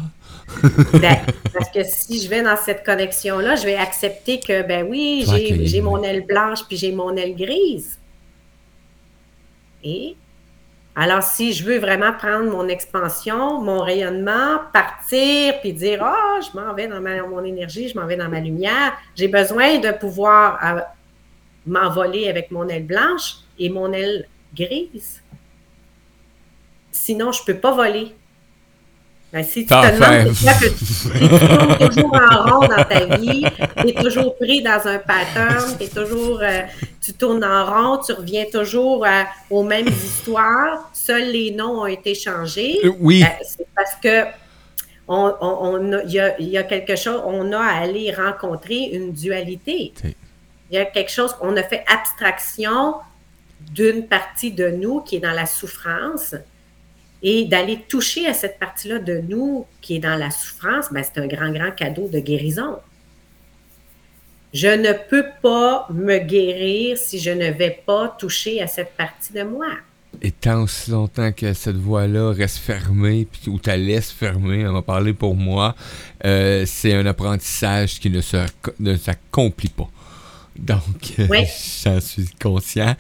Speaker 4: (laughs)
Speaker 5: Ben, parce que si je vais dans cette connexion-là, je vais accepter que, ben oui, j'ai mon aile blanche puis j'ai mon aile grise. Et alors, si je veux vraiment prendre mon expansion, mon rayonnement, partir puis dire, ah, je m'en vais dans ma- mon énergie, je m'en vais dans ma lumière, j'ai besoin de pouvoir euh, m'envoler avec mon aile blanche et mon aile grise. Sinon, je ne peux pas voler. Ben, si tu te demandes que tu, (laughs) tournes toujours en rond dans ta vie, tu es toujours pris dans un pattern, t'es toujours, euh, tu tournes en rond, tu reviens toujours à- aux mêmes (laughs) histoires, seuls les noms ont été changés.
Speaker 4: Euh, oui.
Speaker 5: Ben, c'est parce que on, on- on a- il y, a, il y a quelque chose, on a à aller rencontrer une dualité. Il y a quelque chose, on a fait abstraction d'une partie de nous qui est dans la souffrance et d'aller toucher à cette partie-là de nous qui est dans la souffrance, ben, c'est un grand, grand cadeau de guérison. Je ne peux pas me guérir si je ne vais pas toucher à cette partie de moi.
Speaker 4: Et tant aussi longtemps que cette voie-là reste fermée, ou ta laisse fermée, on va parler pour moi, euh, c'est un apprentissage qui ne s'accomplit pas. Donc, euh,
Speaker 5: Oui. (laughs)
Speaker 4: j'en suis conscient.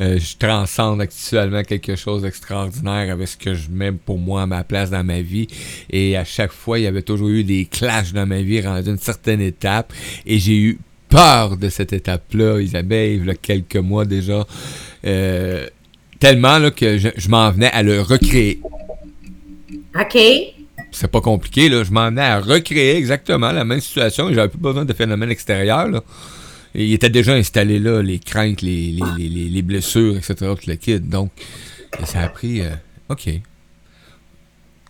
Speaker 4: Euh, je transcende actuellement quelque chose d'extraordinaire avec ce que je mets pour moi à ma place dans ma vie. Et à chaque fois, il y avait toujours eu des clashs dans ma vie rendu une certaine étape. Et j'ai eu peur de cette étape-là, Isabelle, il y a quelques mois déjà. Euh, tellement là, que je, je m'en venais à le recréer.
Speaker 5: OK?
Speaker 4: C'est pas compliqué, là. Je m'en venais à recréer exactement la même situation. J'avais plus besoin de phénomènes extérieurs, là. Il était déjà installé là, les craintes, les, les, les, les- les blessures, etc. Tout le kit. Donc, ça a pris. euh, OK.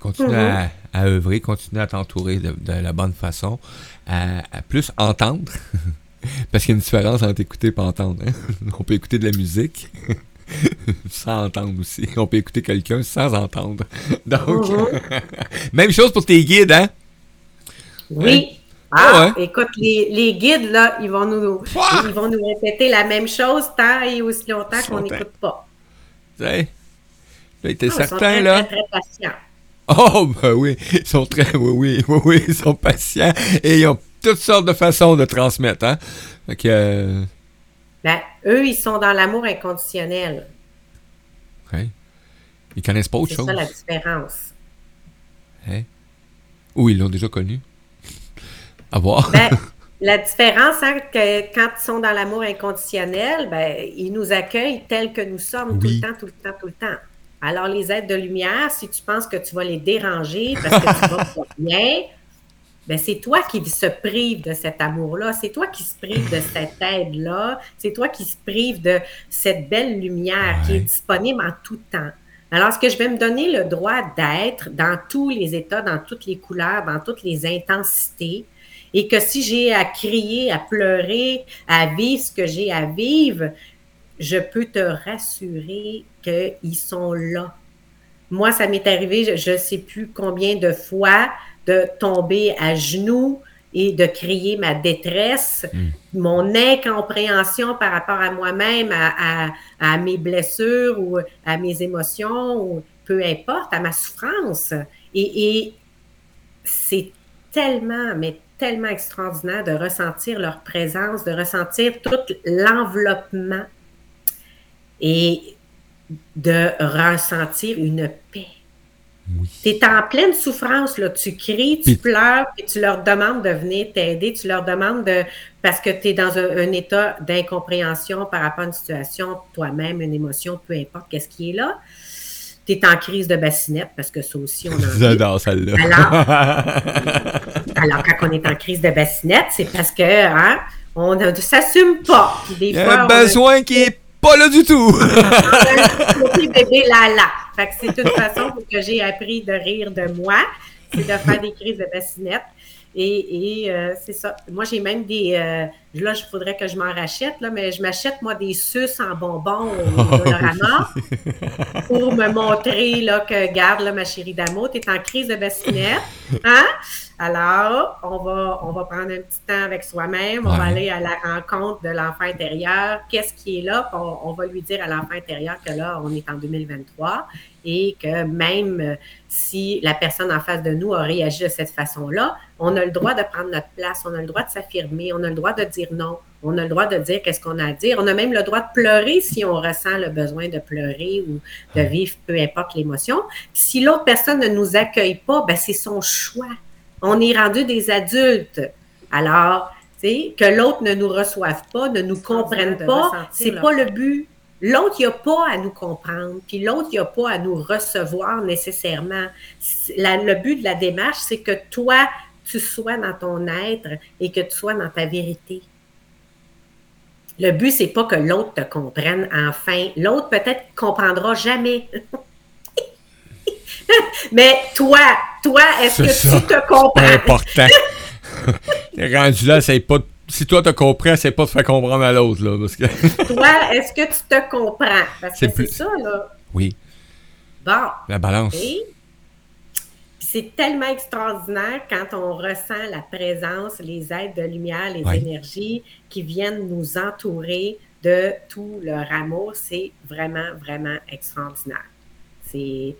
Speaker 4: Continue à, à œuvrer, continue à t'entourer de, de la bonne façon, à, à plus entendre. (laughs) Parce qu'il y a une différence entre écouter et entendre. hein. (laughs) On peut écouter de la musique (laughs) sans entendre aussi. On peut écouter quelqu'un sans entendre. Donc, même chose pour tes guides, hein?
Speaker 5: Oui.
Speaker 4: Ah
Speaker 5: Ah, écoute, les, les guides, là, ils vont nous
Speaker 4: Ah!
Speaker 5: ils vont nous répéter la même chose tant et aussi longtemps qu'on n'écoute pas.
Speaker 4: Tu sais? Là,
Speaker 5: Ah, ils sont
Speaker 4: certain,
Speaker 5: très,
Speaker 4: là?
Speaker 5: Très, très patients.
Speaker 4: Oh, ben oui, ils sont très, oui, oui, (laughs) oui, oui, ils sont patients et ils ont toutes sortes de façons de transmettre, hein? Fait que, euh,
Speaker 5: Ben, eux, ils sont dans l'amour inconditionnel.
Speaker 4: ouais. Ils connaissent pas autre
Speaker 5: C'est
Speaker 4: chose.
Speaker 5: ça la différence.
Speaker 4: Hein? Ou ils l'ont déjà connu. À voir.
Speaker 5: Ben, (laughs) la différence, hein, que quand ils sont dans l'amour inconditionnel, ben, ils nous accueillent tels que nous sommes tout le temps, tout le temps, tout le temps. Alors, les êtres de lumière, si tu penses que tu vas les déranger parce que tu vas pas bien, ben, c'est toi qui se prive de cet amour-là, c'est toi qui se prive de cette aide-là, c'est toi qui se prive de cette belle lumière qui est disponible en tout temps. Alors, est-ce que je vais me donner le droit d'être dans tous les états, dans toutes les couleurs, dans toutes les intensités, et que si j'ai à crier, à pleurer, à vivre ce que j'ai à vivre, je peux te rassurer qu'ils sont là. Moi, ça m'est arrivé, je ne sais plus combien de fois, de tomber à genoux et de crier ma détresse, mon incompréhension par rapport à moi-même, à, à- à mes blessures ou à mes émotions, ou peu importe, à ma souffrance. Et, et c'est tellement, mais tellement extraordinaire de ressentir leur présence, de ressentir tout l'enveloppement et de ressentir une paix. Tu es en pleine souffrance, là. tu cries, tu
Speaker 4: Puis-
Speaker 5: pleures, et tu leur demandes de venir t'aider, tu leur demandes de... parce que tu es dans un, un état d'incompréhension par rapport à une situation, toi-même, une émotion, peu importe qu'est-ce qui est là. Tu es en crise de bassinette, parce que ça aussi, on en. (laughs)
Speaker 4: J'adore celle-là. (laughs)
Speaker 5: Alors, quand on est en crise de bassinette, c'est parce que hein, on ne s'assume pas. Des
Speaker 4: Il y a un
Speaker 5: a-
Speaker 4: besoin qui est pas là du tout. (laughs)
Speaker 5: côté bébé lala. Fait que c'est une façon que j'ai appris de rire de moi, c'est de faire des crises de bassinette. Et, et, euh, c'est ça. Moi, j'ai même des. euh, là, il faudrait que je m'en rachète, là, mais je m'achète, moi, des suces en bonbons au Dolorama (laughs) pour me montrer là, que, garde, là, ma chérie d'amour, tu es en crise de bassinette. Hein? Alors, on va, on va prendre un petit temps avec soi-même, on va aller à la rencontre de l'enfant intérieur. Qu'est-ce qui est là? On, on va lui dire à l'enfant intérieur que là, on est en 2023 et que même si la personne en face de nous a réagi de cette façon-là, on a le droit de prendre notre place, on a le droit de s'affirmer, on a le droit de dire non, on a le droit de dire qu'est-ce qu'on a à dire, on a même le droit de pleurer si on ressent le besoin de pleurer ou de vivre peu importe l'émotion. Puis Si l'autre personne ne nous accueille pas, ben c'est son choix. On est rendu des adultes. Alors, tu sais, que l'autre ne nous reçoive pas, ne nous comprenne pas, c'est pas le but. L'autre, il n'y a pas à nous comprendre, puis l'autre, il n'y a pas à nous recevoir nécessairement. C'est- la- le but de la démarche, c'est que toi, tu sois dans ton être et que tu sois dans ta vérité. Le but, c'est pas que l'autre te comprenne enfin. L'autre, peut-être, comprendra jamais. (laughs) Mais toi, toi, est-ce que
Speaker 4: C'est ça.
Speaker 5: tu te comprends?
Speaker 4: important. (laughs) T'es rendu là, c'est pas. Si toi te comprends, c'est pas de faire comprendre à l'autre, là. Parce que. (laughs)
Speaker 5: Toi, est-ce que tu te comprends? Parce que
Speaker 4: C'est plus-
Speaker 5: ça, là.
Speaker 4: Oui,
Speaker 5: Bon.
Speaker 4: la balance.
Speaker 5: Et c'est tellement extraordinaire quand on ressent la présence, les aides de lumière, les
Speaker 4: Ouais.
Speaker 5: énergies qui viennent nous entourer de tout leur amour. C'est vraiment, vraiment extraordinaire. C'est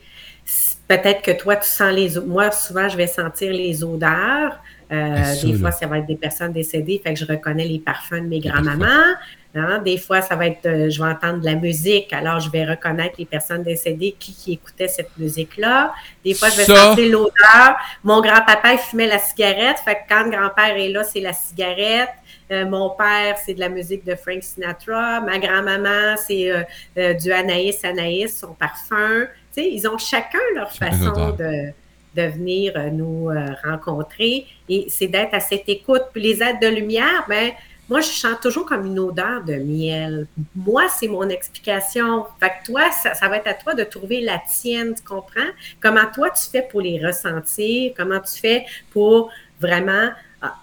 Speaker 5: peut-être que toi, tu sens les... o- Moi, souvent, je vais sentir les odeurs. Euh, des fois, ça va être des personnes décédées, fait que je reconnais les parfums de mes grands-mamans. Hein, Des fois, ça va être, euh, je vais entendre de la musique, alors je vais reconnaître les personnes décédées qui, qui écoutaient cette musique-là. Des fois, je vais
Speaker 4: Ça.
Speaker 5: sentir l'odeur. Mon grand-papa, il fumait la cigarette, fait que quand le grand-père est là, c'est la cigarette. Euh, mon père, c'est de la musique de Frank Sinatra. Ma grand-maman, c'est euh, euh, du Anaïs Anaïs, son parfum. Tu sais, ils ont chacun leur façon de, de venir euh, nous euh, rencontrer. Et c'est d'être à cette écoute. Puis les aides de lumière, ben, moi, je sens toujours comme une odeur de miel. Moi, c'est mon explication. Fait que toi, ça, ça va être à toi de trouver la tienne, tu comprends? Comment toi, tu fais pour les ressentir? Comment tu fais pour vraiment, ah,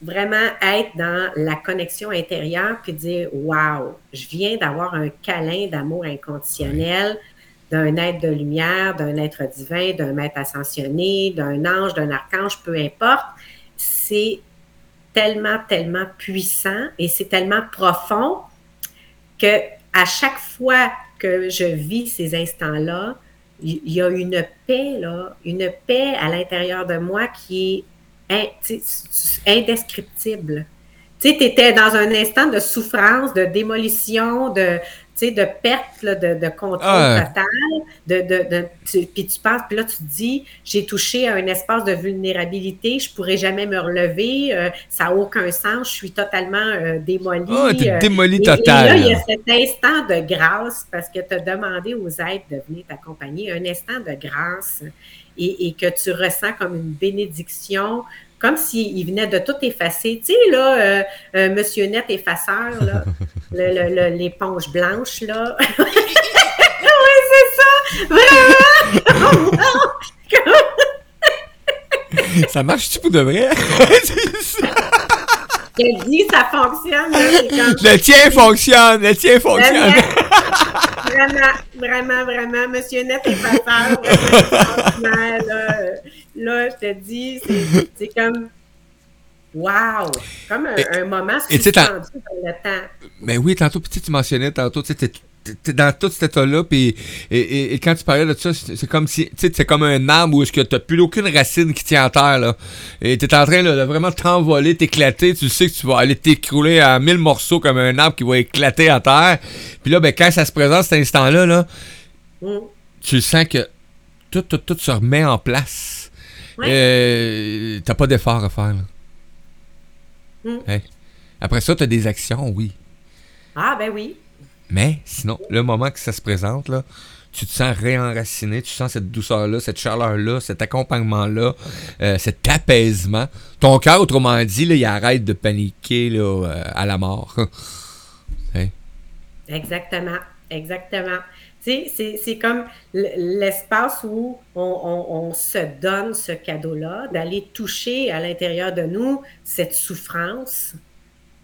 Speaker 5: vraiment être dans la connexion intérieure puis dire, wow, je viens d'avoir un câlin d'amour inconditionnel d'un être de lumière, d'un être divin, d'un maître ascensionné, d'un ange, d'un archange, peu importe. C'est tellement, tellement puissant et c'est tellement profond que à chaque fois que je vis ces instants-là, il y a une paix, là, une paix à l'intérieur de moi qui est indescriptible. Tu sais, tu étais dans un instant de souffrance, de démolition, de, sais, de perte là, de, de contrôle
Speaker 4: Ah.
Speaker 5: total. De, de, de- tu- puis tu penses, puis là, tu te dis, j'ai touché à un espace de vulnérabilité, je pourrais jamais me relever, euh, ça n'a aucun sens, je suis totalement euh, démolie.
Speaker 4: Oh, t'es
Speaker 5: euh,
Speaker 4: démoli
Speaker 5: et- Et là, il y a cet instant de grâce parce que tu as demandé aux êtres de venir t'accompagner, un instant de grâce et, et que tu ressens comme une bénédiction, comme s'il venait de tout effacer. Tu sais, là, euh, euh, Monsieur Net effaceur, là, (laughs) le- le- le- l'éponge blanche, là. (laughs) oui, c'est ça! Vraiment! (laughs)
Speaker 4: Ça marche-tu pour de vrai?
Speaker 5: Je dis, ça fonctionne. là, c'est comme-
Speaker 4: le tien fonctionne, le tien fonctionne.
Speaker 5: Vraiment, vraiment, vraiment, Monsieur Net est pas peur, vraiment là. Là, je te dis, c'est- comme Wow! Comme un,
Speaker 4: Et-
Speaker 5: un moment suspendu dans le temps.
Speaker 4: Mais oui, tantôt, tu mentionnais tantôt, tu sais, t'es- dans tout cet état-là, puis et, et- et quand tu parlais de ça, c'est c'est comme si, tu sais, c'est comme un arbre où est-ce que t'as plus aucune racine qui tient en terre, là. Et t'es en train là, de vraiment t'envoler, t'éclater, tu sais que tu vas aller t'écrouler en mille morceaux comme un arbre qui va éclater à terre. Puis là, ben, quand ça se présente, cet instant-là, là,
Speaker 5: Mm.
Speaker 4: tu sens que tout, tout, tout se remet en place.
Speaker 5: Ouais.
Speaker 4: Euh, t'as pas d'effort à faire, là.
Speaker 5: Mm.
Speaker 4: Hey. Après ça, t'as des actions, oui.
Speaker 5: Ah, ben oui.
Speaker 4: Mais sinon, le moment que ça se présente, là, tu te sens réenraciné, tu sens cette douceur-là, cette chaleur-là, cet accompagnement-là, euh, cet apaisement. Ton cœur, autrement dit, là, il arrête de paniquer là, euh, à la mort. (laughs) Hein?
Speaker 5: Exactement, exactement. C'est- comme l'espace où on se donne ce cadeau-là, d'aller toucher à l'intérieur de nous cette souffrance,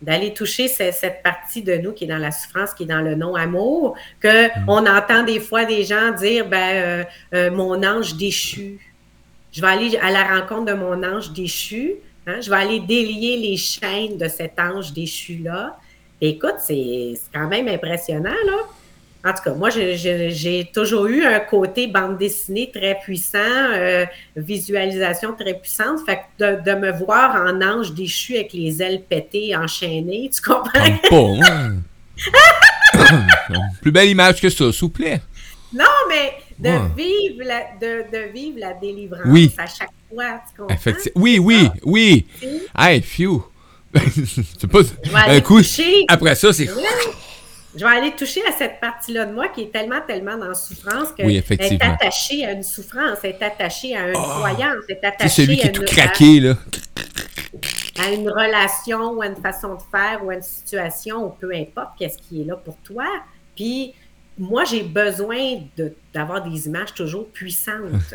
Speaker 5: d'aller toucher ce- cette partie de nous qui est dans la souffrance, qui est dans le non-amour, que on entend des fois des gens dire, ben, euh, euh, mon ange déchu. Je vais aller à la rencontre de mon ange déchu. hein, je vais aller délier les chaînes de cet ange déchu-là. Écoute, c'est c'est quand même impressionnant, là. En tout cas, moi, j'ai toujours eu un côté bande dessinée très puissant, euh, visualisation très puissante. Fait que de, de me voir en ange déchu avec les ailes pétées, enchaînées, tu comprends?
Speaker 4: Pas. (laughs) Plus belle image que ça, s'il vous plaît.
Speaker 5: Non, mais de,
Speaker 4: Ouais.
Speaker 5: vivre la, de, de vivre la délivrance
Speaker 4: Oui.
Speaker 5: à chaque fois, tu comprends?
Speaker 4: Oui, oui, oui.
Speaker 5: Oui.
Speaker 4: Hey, phew. (laughs) c'est pas. Un coup.
Speaker 5: toucher.
Speaker 4: Après ça, c'est. (laughs)
Speaker 5: Je vais aller toucher à cette partie-là de moi qui est tellement, tellement dans la souffrance qu'elle
Speaker 4: Oui,
Speaker 5: est
Speaker 4: effectivement.
Speaker 5: attachée à une souffrance, elle est attachée à une
Speaker 4: Oh.
Speaker 5: croyance, elle est
Speaker 4: C'est
Speaker 5: attachée
Speaker 4: celui qui
Speaker 5: à,
Speaker 4: est tout
Speaker 5: une,
Speaker 4: craqué, là.
Speaker 5: à, une relation ou à une façon de faire ou à une situation ou peu importe qu'est-ce qui est là pour toi. Puis moi, j'ai besoin de- d'avoir des images toujours puissantes. (laughs)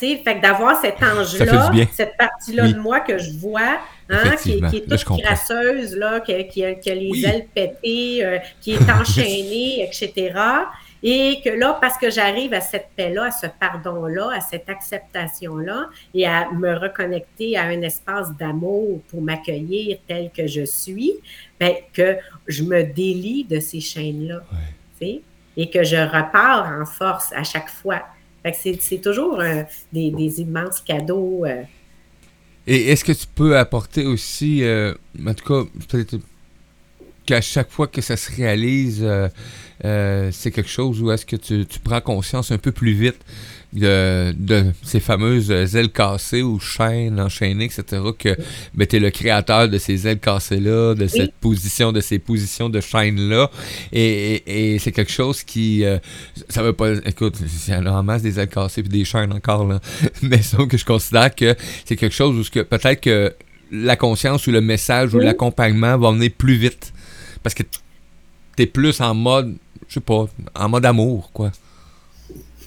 Speaker 5: Fait que, fait d'avoir cet ange-là, cette partie-là
Speaker 4: Oui.
Speaker 5: de moi que je vois, hein, qui, est- qui
Speaker 4: Là,
Speaker 5: toute
Speaker 4: comprends.
Speaker 5: crasseuse, là, qui, a- qui a, qui a les
Speaker 4: Oui.
Speaker 5: ailes pétées, euh, qui est (laughs) enchaînée, etc. Et que là, parce que j'arrive à cette paix-là, à ce pardon-là, à cette acceptation-là, et à me reconnecter à un espace d'amour pour m'accueillir tel que je suis, ben, que je me délie de ces chaînes-là. Et que je repars en force à chaque fois. C'est, toujours euh, des, des immenses cadeaux. euh,
Speaker 4: Et est-ce que tu peux apporter aussi, euh, en tout cas, peut-être qu'à chaque fois que ça se réalise, euh, euh, c'est quelque chose où est-ce que tu, tu prends conscience un peu plus vite de, de ces fameuses ailes cassées ou chaînes enchaînées, etc., que ben, tu es le créateur de ces ailes cassées-là, de cette position, de ces positions de chaînes-là, et, et- et c'est quelque chose qui, euh, ça veut pas, écoute, il y en a en masse des ailes cassées puis des chaînes encore, là, (laughs) mais sauf que je considère que c'est quelque chose où peut-être que la conscience ou le message ou l'accompagnement va venir plus vite. Parce que t'es plus en mode, je sais pas, en mode amour, quoi.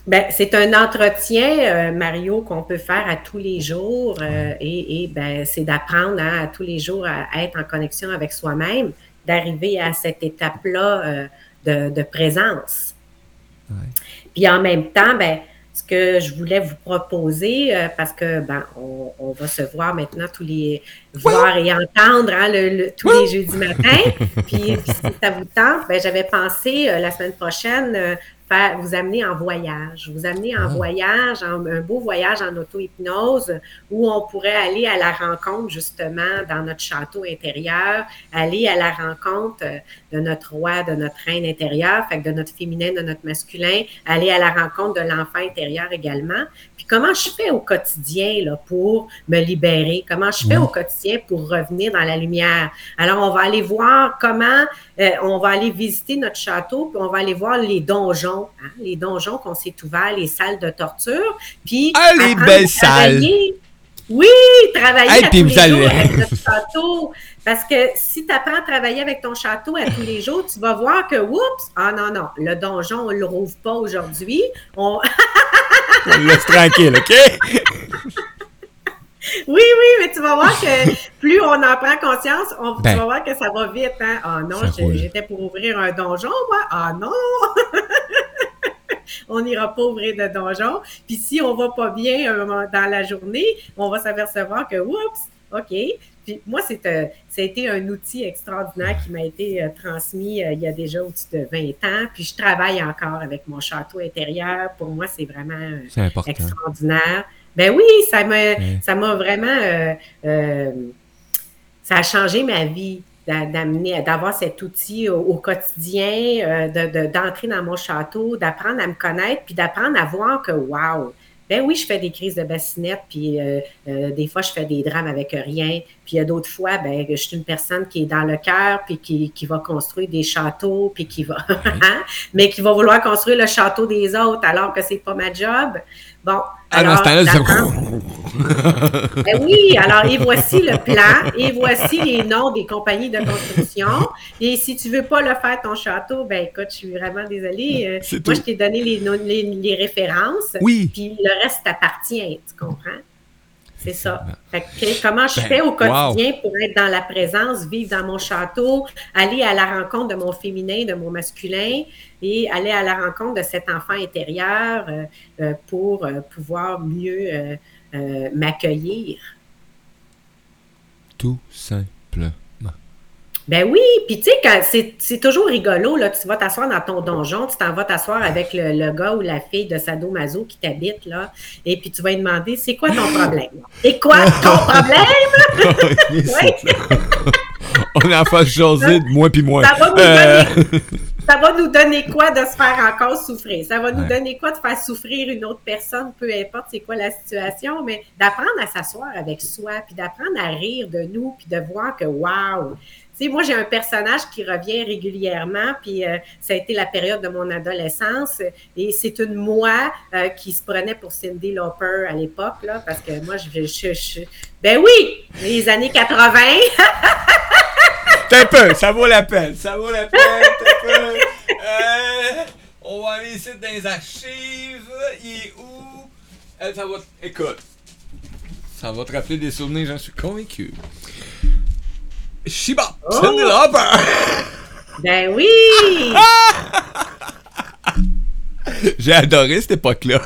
Speaker 5: Ben, c'est un entretien, euh, Mario, qu'on peut faire à tous les jours euh, et, et, ben, c'est d'apprendre hein, à tous les jours à être en connexion avec soi-même, d'arriver à cette étape-là euh, de, de présence.
Speaker 4: Ouais.
Speaker 5: Puis en même temps, ben, ce que je voulais vous proposer, euh, parce que ben, on, on va se voir maintenant tous les voir et entendre hein, le- le- tous les jeudis matins. puis, puis si ça vous tente, ben, j'avais pensé euh, la semaine prochaine euh, faire, vous amener en voyage, vous amener en
Speaker 4: Ah.
Speaker 5: voyage, en- un beau voyage en auto-hypnose où on pourrait aller à la rencontre justement dans notre château intérieur, aller à la rencontre euh, de notre roi, de notre reine intérieure, fait que de notre féminin, de notre masculin, aller à la rencontre de l'enfant intérieur également. Puis comment je fais au quotidien là, pour me libérer? Comment je fais
Speaker 4: Oui.
Speaker 5: au quotidien pour revenir dans la lumière? Alors, on va aller voir comment, euh, on va aller visiter notre château, puis on va aller voir les donjons, hein, les donjons qu'on s'est ouverts, les salles de torture. Puis,
Speaker 4: Ah, les belles
Speaker 5: travailler- Oui, travailler
Speaker 4: Hey,
Speaker 5: à
Speaker 4: puis
Speaker 5: tous
Speaker 4: vous
Speaker 5: les
Speaker 4: allez-
Speaker 5: jours avec notre (laughs) château. Parce que si tu apprends à travailler avec ton château à tous les jours, tu vas voir que, oups, ah non, non, le donjon, on ne le rouvre pas aujourd'hui. On...
Speaker 4: Laisse tranquille, OK? (laughs)
Speaker 5: Oui, oui, mais tu vas voir que plus on en prend conscience, on,
Speaker 4: Ben.
Speaker 5: tu vas voir que ça va vite. Hein? Ah non, j'étais pour ouvrir un donjon, moi. Ah non! (laughs) on n'ira pas ouvrir de donjon. Puis si on va pas bien dans la journée, on va s'apercevoir que, oups, OK. Puis moi, c'est, euh, ça a été un outil extraordinaire qui m'a été euh, transmis euh, il y a déjà au-dessus de 20 ans. Puis je travaille encore avec mon château intérieur. Pour moi, c'est vraiment extraordinaire. Ben oui, ça m'a, ça m'a vraiment, euh, euh, ça a changé ma vie d'a- d'amener, d'avoir cet outil au, au quotidien, euh, de, de- d'entrer dans mon château, d'apprendre à me connaître, puis d'apprendre à voir que, wow, ben oui, je fais des crises de bassinette, puis des fois, je fais des drames avec rien. Puis il y a d'autres fois, ben, je suis une personne qui est dans le cœur, puis qui, qui va construire des châteaux, puis qui va, (laughs) mais qui va vouloir construire le château des autres, alors que c'est pas ma job. Bon.
Speaker 4: Ah,
Speaker 5: alors, (laughs) ben oui, alors et voici le plan, et voici les noms des compagnies de construction. Et si tu veux pas le faire ton château, ben écoute, je suis vraiment désolée. euh, moi,
Speaker 4: tout.
Speaker 5: je t'ai donné les, les, les références,
Speaker 4: Oui.
Speaker 5: puis le reste t'appartient, tu comprends? C'est ça. Fait que, comment je
Speaker 4: Ben,
Speaker 5: fais au quotidien pour être dans la présence, vivre dans mon château, aller à la rencontre de mon féminin, de mon masculin et aller à la rencontre de cet enfant intérieur euh, euh, pour euh, pouvoir mieux euh, m'accueillir?
Speaker 4: Tout simplement.
Speaker 5: Ben oui, puis tu sais, c'est c'est toujours rigolo, là, tu vas t'asseoir dans ton donjon, tu t'en vas t'asseoir avec le, le gars ou la fille de Sadomaso qui t'habite, là, et puis tu vas lui demander, c'est quoi ton problème? (laughs) Et quoi ton (laughs) problème?
Speaker 4: Oui, c'est. On est en face jaser de moi puis moi.
Speaker 5: Ça va nous
Speaker 4: Euh,
Speaker 5: donner, (laughs) ça va nous donner quoi de se faire encore souffrir? Ça va nous donner quoi de faire souffrir une autre personne, peu importe c'est quoi la situation, mais d'apprendre à s'asseoir avec soi, puis d'apprendre à rire de nous, puis de voir que, wow! Moi, j'ai un personnage qui revient régulièrement, puis euh, ça a été la période de mon adolescence, et c'est une moi euh, qui se prenait pour Cindy Lauper à l'époque, là, parce que moi, je, je, je- ben oui, les années 80, (laughs)
Speaker 4: T'as un peu, ça vaut la peine. Ça vaut la peine, un peu. Euh, on va aller ici dans les archives. Il est où? Ça va. Écoute. Ça va te rappeler des souvenirs, j'en suis convaincu. Shiba!
Speaker 5: Oh!
Speaker 4: Cindy Lauper! (laughs)
Speaker 5: ben oui! (laughs)
Speaker 4: J'ai adoré cette époque-là.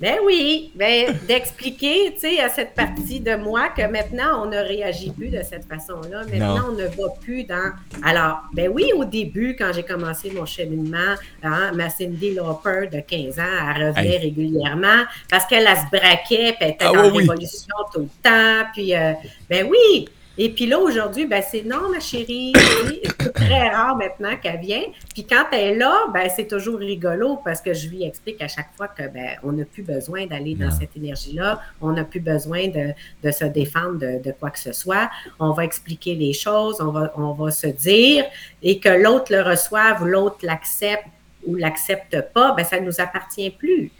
Speaker 5: Ben oui, ben d'expliquer, à cette partie de moi que maintenant on ne réagit plus de cette façon-là. Maintenant,
Speaker 4: Non.
Speaker 5: on ne va plus dans. Alors, ben oui, au début, quand j'ai commencé mon cheminement, hein, ma Cindy Lauper de 15 ans, elle revenait
Speaker 4: Hey.
Speaker 5: régulièrement parce qu'elle elle se braquait, puis elle était
Speaker 4: Ah
Speaker 5: dans
Speaker 4: oui,
Speaker 5: la
Speaker 4: oui.
Speaker 5: révolution tout le temps. Puis, euh, ben oui. Et puis là, aujourd'hui, ben c'est non, ma chérie. c'est très rare maintenant qu'elle vient. Puis quand elle est là, ben c'est toujours rigolo parce que je lui explique à chaque fois que ben on n'a plus besoin d'aller dans cette énergie-là. On n'a plus besoin de, de se défendre de, de quoi que ce soit. On va expliquer les choses, on va, on va se dire et que l'autre le reçoive ou l'autre l'accepte ou l'accepte pas, ben ça ne nous appartient plus.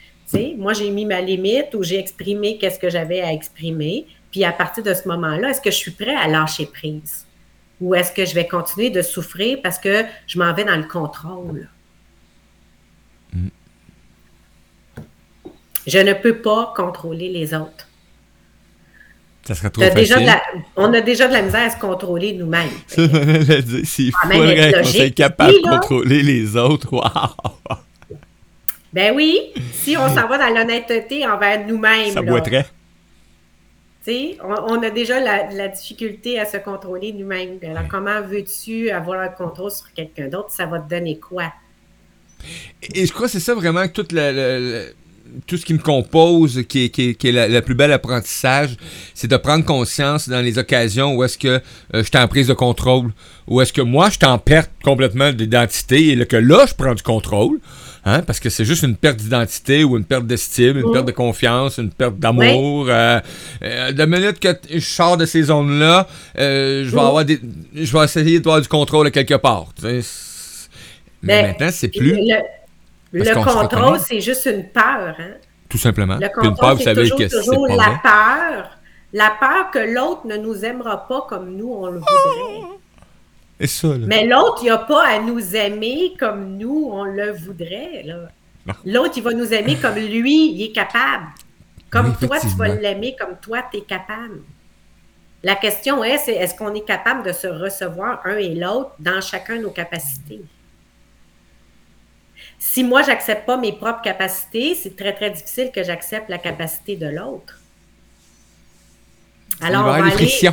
Speaker 5: Moi, j'ai mis ma limite ou j'ai exprimé qu'est-ce que j'avais à exprimer. Puis à partir de ce moment-là, est-ce que je suis prêt à lâcher prise? Ou est-ce que je vais continuer de souffrir parce que je m'en vais dans le contrôle? Je ne peux pas contrôler les autres.
Speaker 4: Ça serait trop
Speaker 5: déjà
Speaker 4: facile.
Speaker 5: la- on a déjà de la misère à se contrôler nous-mêmes. (laughs)
Speaker 4: Ça, je voulais dire, S'il
Speaker 5: Ah, même
Speaker 4: faudrait
Speaker 5: être
Speaker 4: qu'on soit capable de contrôler les autres, (laughs) waouh!
Speaker 5: Ben oui, si on s'en va dans l'honnêteté envers nous-mêmes.
Speaker 4: Ça
Speaker 5: là.
Speaker 4: boiterait.
Speaker 5: Sais, on, on a déjà la, la difficulté à se contrôler nous-mêmes. Alors, comment veux-tu avoir un contrôle sur quelqu'un d'autre? Ça va te donner quoi?
Speaker 4: Et je crois que c'est ça vraiment que toute la- la- la- tout ce qui me compose, qui est, qui est- qui est la- le plus bel apprentissage, c'est de prendre conscience dans les occasions où est-ce que euh, je suis en prise de contrôle, où est-ce que moi je suis en perte complètement d'identité et là, que là je prends du contrôle, hein, parce que c'est juste une perte d'identité ou une perte d'estime, une
Speaker 5: Mhm.
Speaker 4: perte de confiance, une perte d'amour. euh, euh, de minute que je sors de ces zones-là, euh, je vais
Speaker 5: Mhm.
Speaker 4: avoir des, je vais essayer d'avoir du contrôle à quelque part. Mais
Speaker 5: Ben,
Speaker 4: maintenant c'est plus.
Speaker 5: Le, contrôle, c'est juste une peur. Hein?
Speaker 4: Tout simplement.
Speaker 5: Le
Speaker 4: Puis une
Speaker 5: contrôle,
Speaker 4: peur, vous
Speaker 5: c'est
Speaker 4: savez
Speaker 5: toujours,
Speaker 4: que c'est
Speaker 5: toujours la
Speaker 4: vrai.
Speaker 5: peur. La peur que l'autre ne nous aimera pas comme nous, on le voudrait.
Speaker 4: Ça.
Speaker 5: Mais l'autre, il n'a pas à nous aimer comme nous, on le voudrait. L'autre, il va nous aimer comme lui, il est capable. Comme
Speaker 4: Oui,
Speaker 5: toi, tu vas l'aimer comme toi, tu es capable. La question est, c'est est-ce qu'on est capable de se recevoir un et l'autre dans chacun de nos capacités? Si moi, j'accepte pas mes propres capacités, c'est très, très difficile que j'accepte la capacité de l'autre. Alors, on va aller.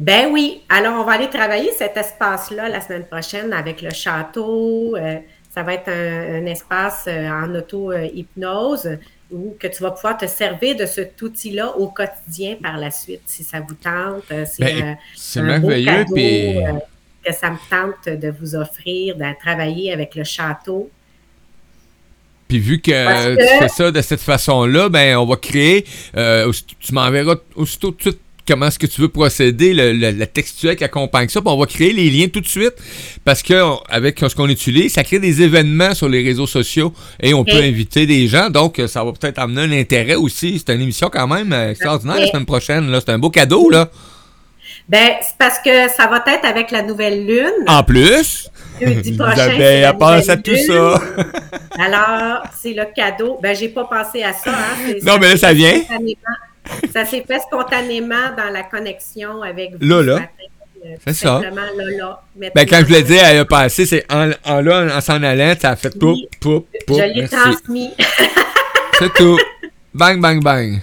Speaker 5: Ben oui. Alors, on va aller travailler cet espace-là la semaine prochaine avec le château. Euh, ça va être un, un espace euh, en auto-hypnose où que tu vas pouvoir te servir de cet outil-là au quotidien par la suite, si ça vous tente. Euh, C'est
Speaker 4: Ben,
Speaker 5: euh,
Speaker 4: C'est
Speaker 5: un beau
Speaker 4: merveilleux.
Speaker 5: cadeau,
Speaker 4: Puis,
Speaker 5: euh, que ça me tente de vous offrir, de travailler avec le château.
Speaker 4: puis vu que tu fais ça de cette façon-là, ben on va créer. euh, tu m'enverras aussitôt tout de suite comment est-ce que tu veux procéder, le- le- la textuelle qui accompagne ça. Puis on va créer les liens tout de suite parce que on- avec ce qu'on utilise, ça crée des événements sur les réseaux sociaux et on peut inviter des gens. Donc, euh, ça va peut-être amener un intérêt aussi. C'est une émission quand même euh, extraordinaire la semaine prochaine. là. C'est un beau cadeau, là.
Speaker 5: Ben, c'est parce que ça va être avec la nouvelle lune.
Speaker 4: En plus,
Speaker 5: Jeudi prochain, la
Speaker 4: elle pense à tout
Speaker 5: lune.
Speaker 4: ça.
Speaker 5: Alors, c'est le cadeau. Ben, j'ai pas pensé à ça. Hein.
Speaker 4: Non, mais là, ça vient.
Speaker 5: Ça s'est fait spontanément dans la connexion avec vous.
Speaker 4: Là.
Speaker 5: Euh,
Speaker 4: C'est ça.
Speaker 5: Là.
Speaker 4: Ben, quand je l'ai dit, elle a passé, c'est en, en là, en s'en allant, ça a fait poup, poup, poup.
Speaker 5: Je l'ai transmis. (laughs)
Speaker 4: C'est tout. Bang, bang, bang.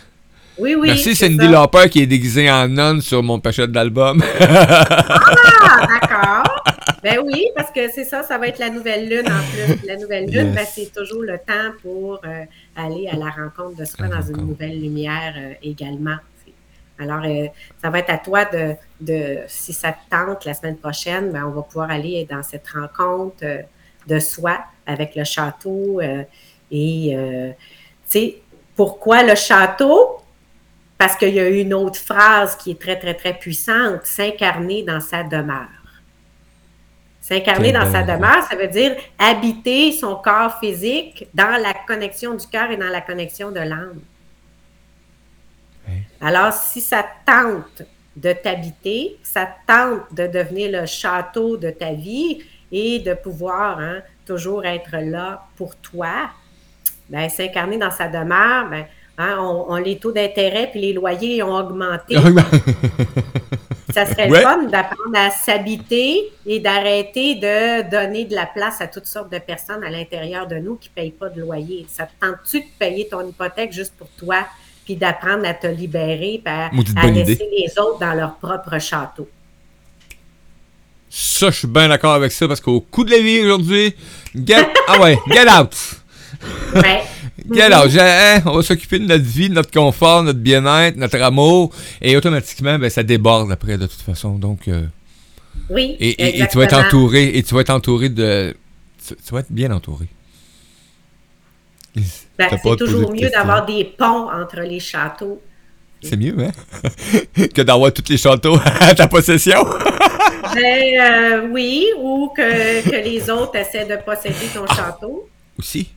Speaker 5: Oui, oui.
Speaker 4: Merci
Speaker 5: c'est
Speaker 4: Cindy. Lauper qui est déguisée en nonne sur mon pochette d'album.
Speaker 5: Ah, (laughs) d'accord. Ben oui, parce que c'est ça, ça va être la nouvelle lune en plus. La nouvelle lune,
Speaker 4: Yes.
Speaker 5: ben, c'est toujours le temps pour euh, aller à la rencontre de soi dans une nouvelle lumière euh, également. Alors, euh, ça va être à toi de, de, si ça te tente, la semaine prochaine, ben, on va pouvoir aller dans cette rencontre euh, de soi avec le château. et, tu sais, pourquoi le château? Parce qu'il y a une autre phrase qui est très, très, très puissante, s'incarner dans sa demeure. S'incarner dans sa demeure, ça veut dire habiter son corps physique dans la connexion du cœur et dans la connexion de l'âme. Alors, si ça te tente de t'habiter, ça te tente de devenir le château de ta vie et de pouvoir hein, toujours être là pour toi, ben, s'incarner dans sa demeure, ben, hein, on, on- les taux d'intérêt puis les loyers ont augmenté. (laughs) Ça serait
Speaker 4: Ouais.
Speaker 5: le fun d'apprendre à s'habiter et d'arrêter de donner de la place à toutes sortes de personnes à l'intérieur de nous qui ne payent pas de loyer. Ça te tente-tu de payer ton hypothèque juste pour toi, puis d'apprendre à te libérer, à, à laisser
Speaker 4: idée.
Speaker 5: les autres dans leur propre château?
Speaker 4: ça, je suis bien d'accord avec ça parce qu'au coup de la vie aujourd'hui, get, ah ouais, get out. (laughs)
Speaker 5: Ouais.
Speaker 4: Get out. J'ai- hein, on va s'occuper de notre vie, de notre confort, notre bien-être, notre amour et automatiquement, ben, ça déborde après de toute façon. Donc, euh,
Speaker 5: Oui.
Speaker 4: et, et- et tu vas être entouré, et tu vas être entouré de, tu, tu vas être bien entouré.
Speaker 5: Ben, c'est toujours mieux d'avoir des ponts entre les châteaux.
Speaker 4: C'est mieux, hein? (laughs) que d'avoir tous les châteaux (laughs) à ta possession. (laughs)
Speaker 5: Ben, euh, oui, ou que, que les autres essaient de posséder ton château.
Speaker 4: aussi.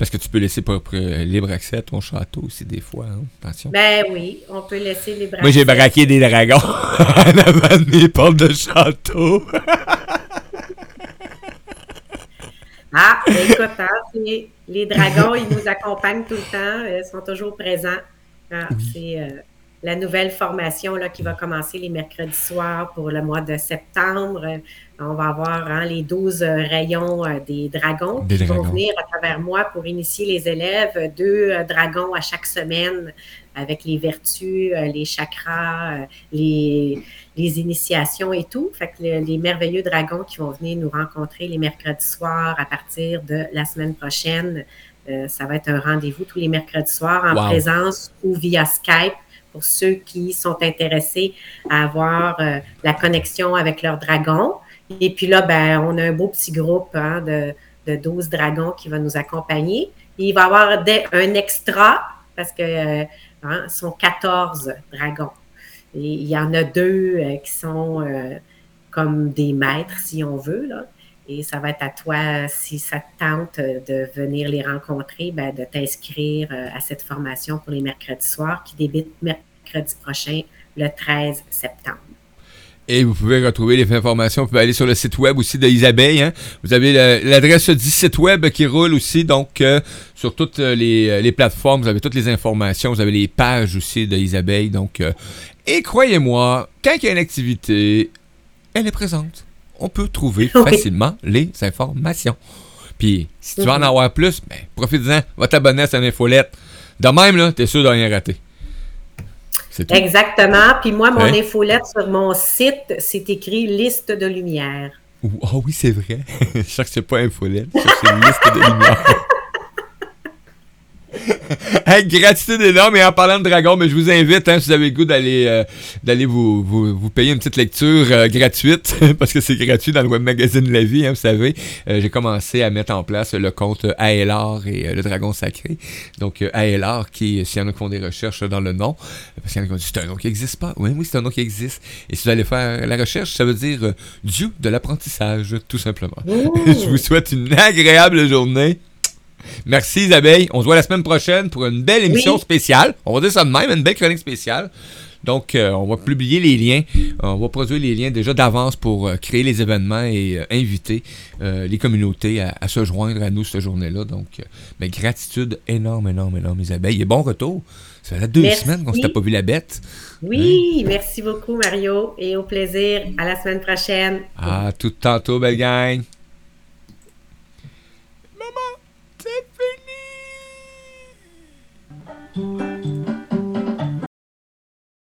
Speaker 4: Parce que tu peux laisser propre, euh, libre accès à ton château aussi des fois. Hein? Attention.
Speaker 5: Ben oui, on peut laisser les bras.
Speaker 4: Moi, j'ai braqué des dragons (laughs) en avant de mes portes de château. (laughs)
Speaker 5: Ah, ben écoute, hein, les dragons, ils nous accompagnent tout le temps, euh, ils sont toujours présents. Ah, C'est euh, la nouvelle formation là, qui va commencer les mercredis soirs pour le mois de septembre. On va avoir hein, les 12 euh, rayons euh, des dragons
Speaker 4: Des
Speaker 5: qui vont venir à travers moi pour initier les élèves. Deux euh, dragons à chaque semaine avec les vertus, les chakras, les, les initiations et tout. Fait que le- les merveilleux dragons qui vont venir nous rencontrer les mercredis soirs à partir de la semaine prochaine. Euh, ça va être un rendez-vous tous les mercredis soirs en
Speaker 4: Wow.
Speaker 5: présence ou via Skype pour ceux qui sont intéressés à avoir euh, la connexion avec leur dragon. Et puis là, ben, on a un beau petit groupe hein, de, de 12 dragons qui va nous accompagner. Il va y avoir un extra parce que euh, hein, sont 14 dragons. Il y en a deux euh, qui sont euh, comme des maîtres, si on veut. Et ça va être à toi, si ça te tente euh, de venir les rencontrer, ben, de t'inscrire à cette formation pour les mercredis soirs qui débute mercredi prochain, le 13 septembre.
Speaker 4: Et vous pouvez retrouver les informations. Vous pouvez aller sur le site web aussi de Isabelle. hein. Vous avez l'adresse du site web qui roule aussi. Donc, euh, sur toutes euh, les, euh, les plateformes, vous avez toutes les informations. Vous avez les pages aussi de Isabelle. Donc, euh, et croyez-moi, quand il y a une activité, elle est présente. On peut trouver
Speaker 5: Oui.
Speaker 4: facilement les informations. Puis, si tu veux en
Speaker 5: Mhm.
Speaker 4: avoir plus, ben, profite-en. Va t'abonner à cette infolette. De même, là, t'es sûr de rien rater. Tout.
Speaker 5: Exactement. Puis moi, mon
Speaker 4: Ouais.
Speaker 5: infolette sur mon site, c'est écrit liste de lumière.
Speaker 4: Ah oui, c'est vrai. (laughs) Je c'est pas infolette. Je une liste de lumière. (laughs) Hey, gratitude énorme. Et en parlant de dragon, mais je vous invite, hein, si vous avez le goût d'aller euh, d'aller vous, vous, vous payer une petite lecture euh, gratuite, (laughs) parce que c'est gratuit dans le web magazine La Vie, hein, vous savez. Euh, J'ai commencé à mettre en place le compte ALR et le dragon sacré. Donc ALR, qui, s'il y en a qui font des recherches dans le nom, parce qu'il y en a qui ont dit c'est un nom qui n'existe pas. Oui, oui, c'est un nom qui existe. Et si vous allez faire la recherche, ça veut dire Dieu de l'apprentissage, tout simplement. (laughs) Je vous souhaite une agréable journée. Merci Isabelle. On se voit la semaine prochaine pour une belle émission
Speaker 5: Oui.
Speaker 4: spéciale. On va dire ça de même, une belle chronique spéciale. Donc, euh, on va publier les liens. On va produire les liens déjà d'avance pour euh, créer les événements et euh, inviter euh, les communautés à, à se joindre à nous cette journée-là. Donc, euh, mais gratitude énorme, énorme, énorme Isabelle. Et bon retour. Ça fait deux
Speaker 5: Merci.
Speaker 4: semaines qu'on s'était pas vu la bête.
Speaker 5: Oui, merci beaucoup, Mario, et au plaisir. À la semaine prochaine.
Speaker 4: Ah, tout tantôt, belle gang.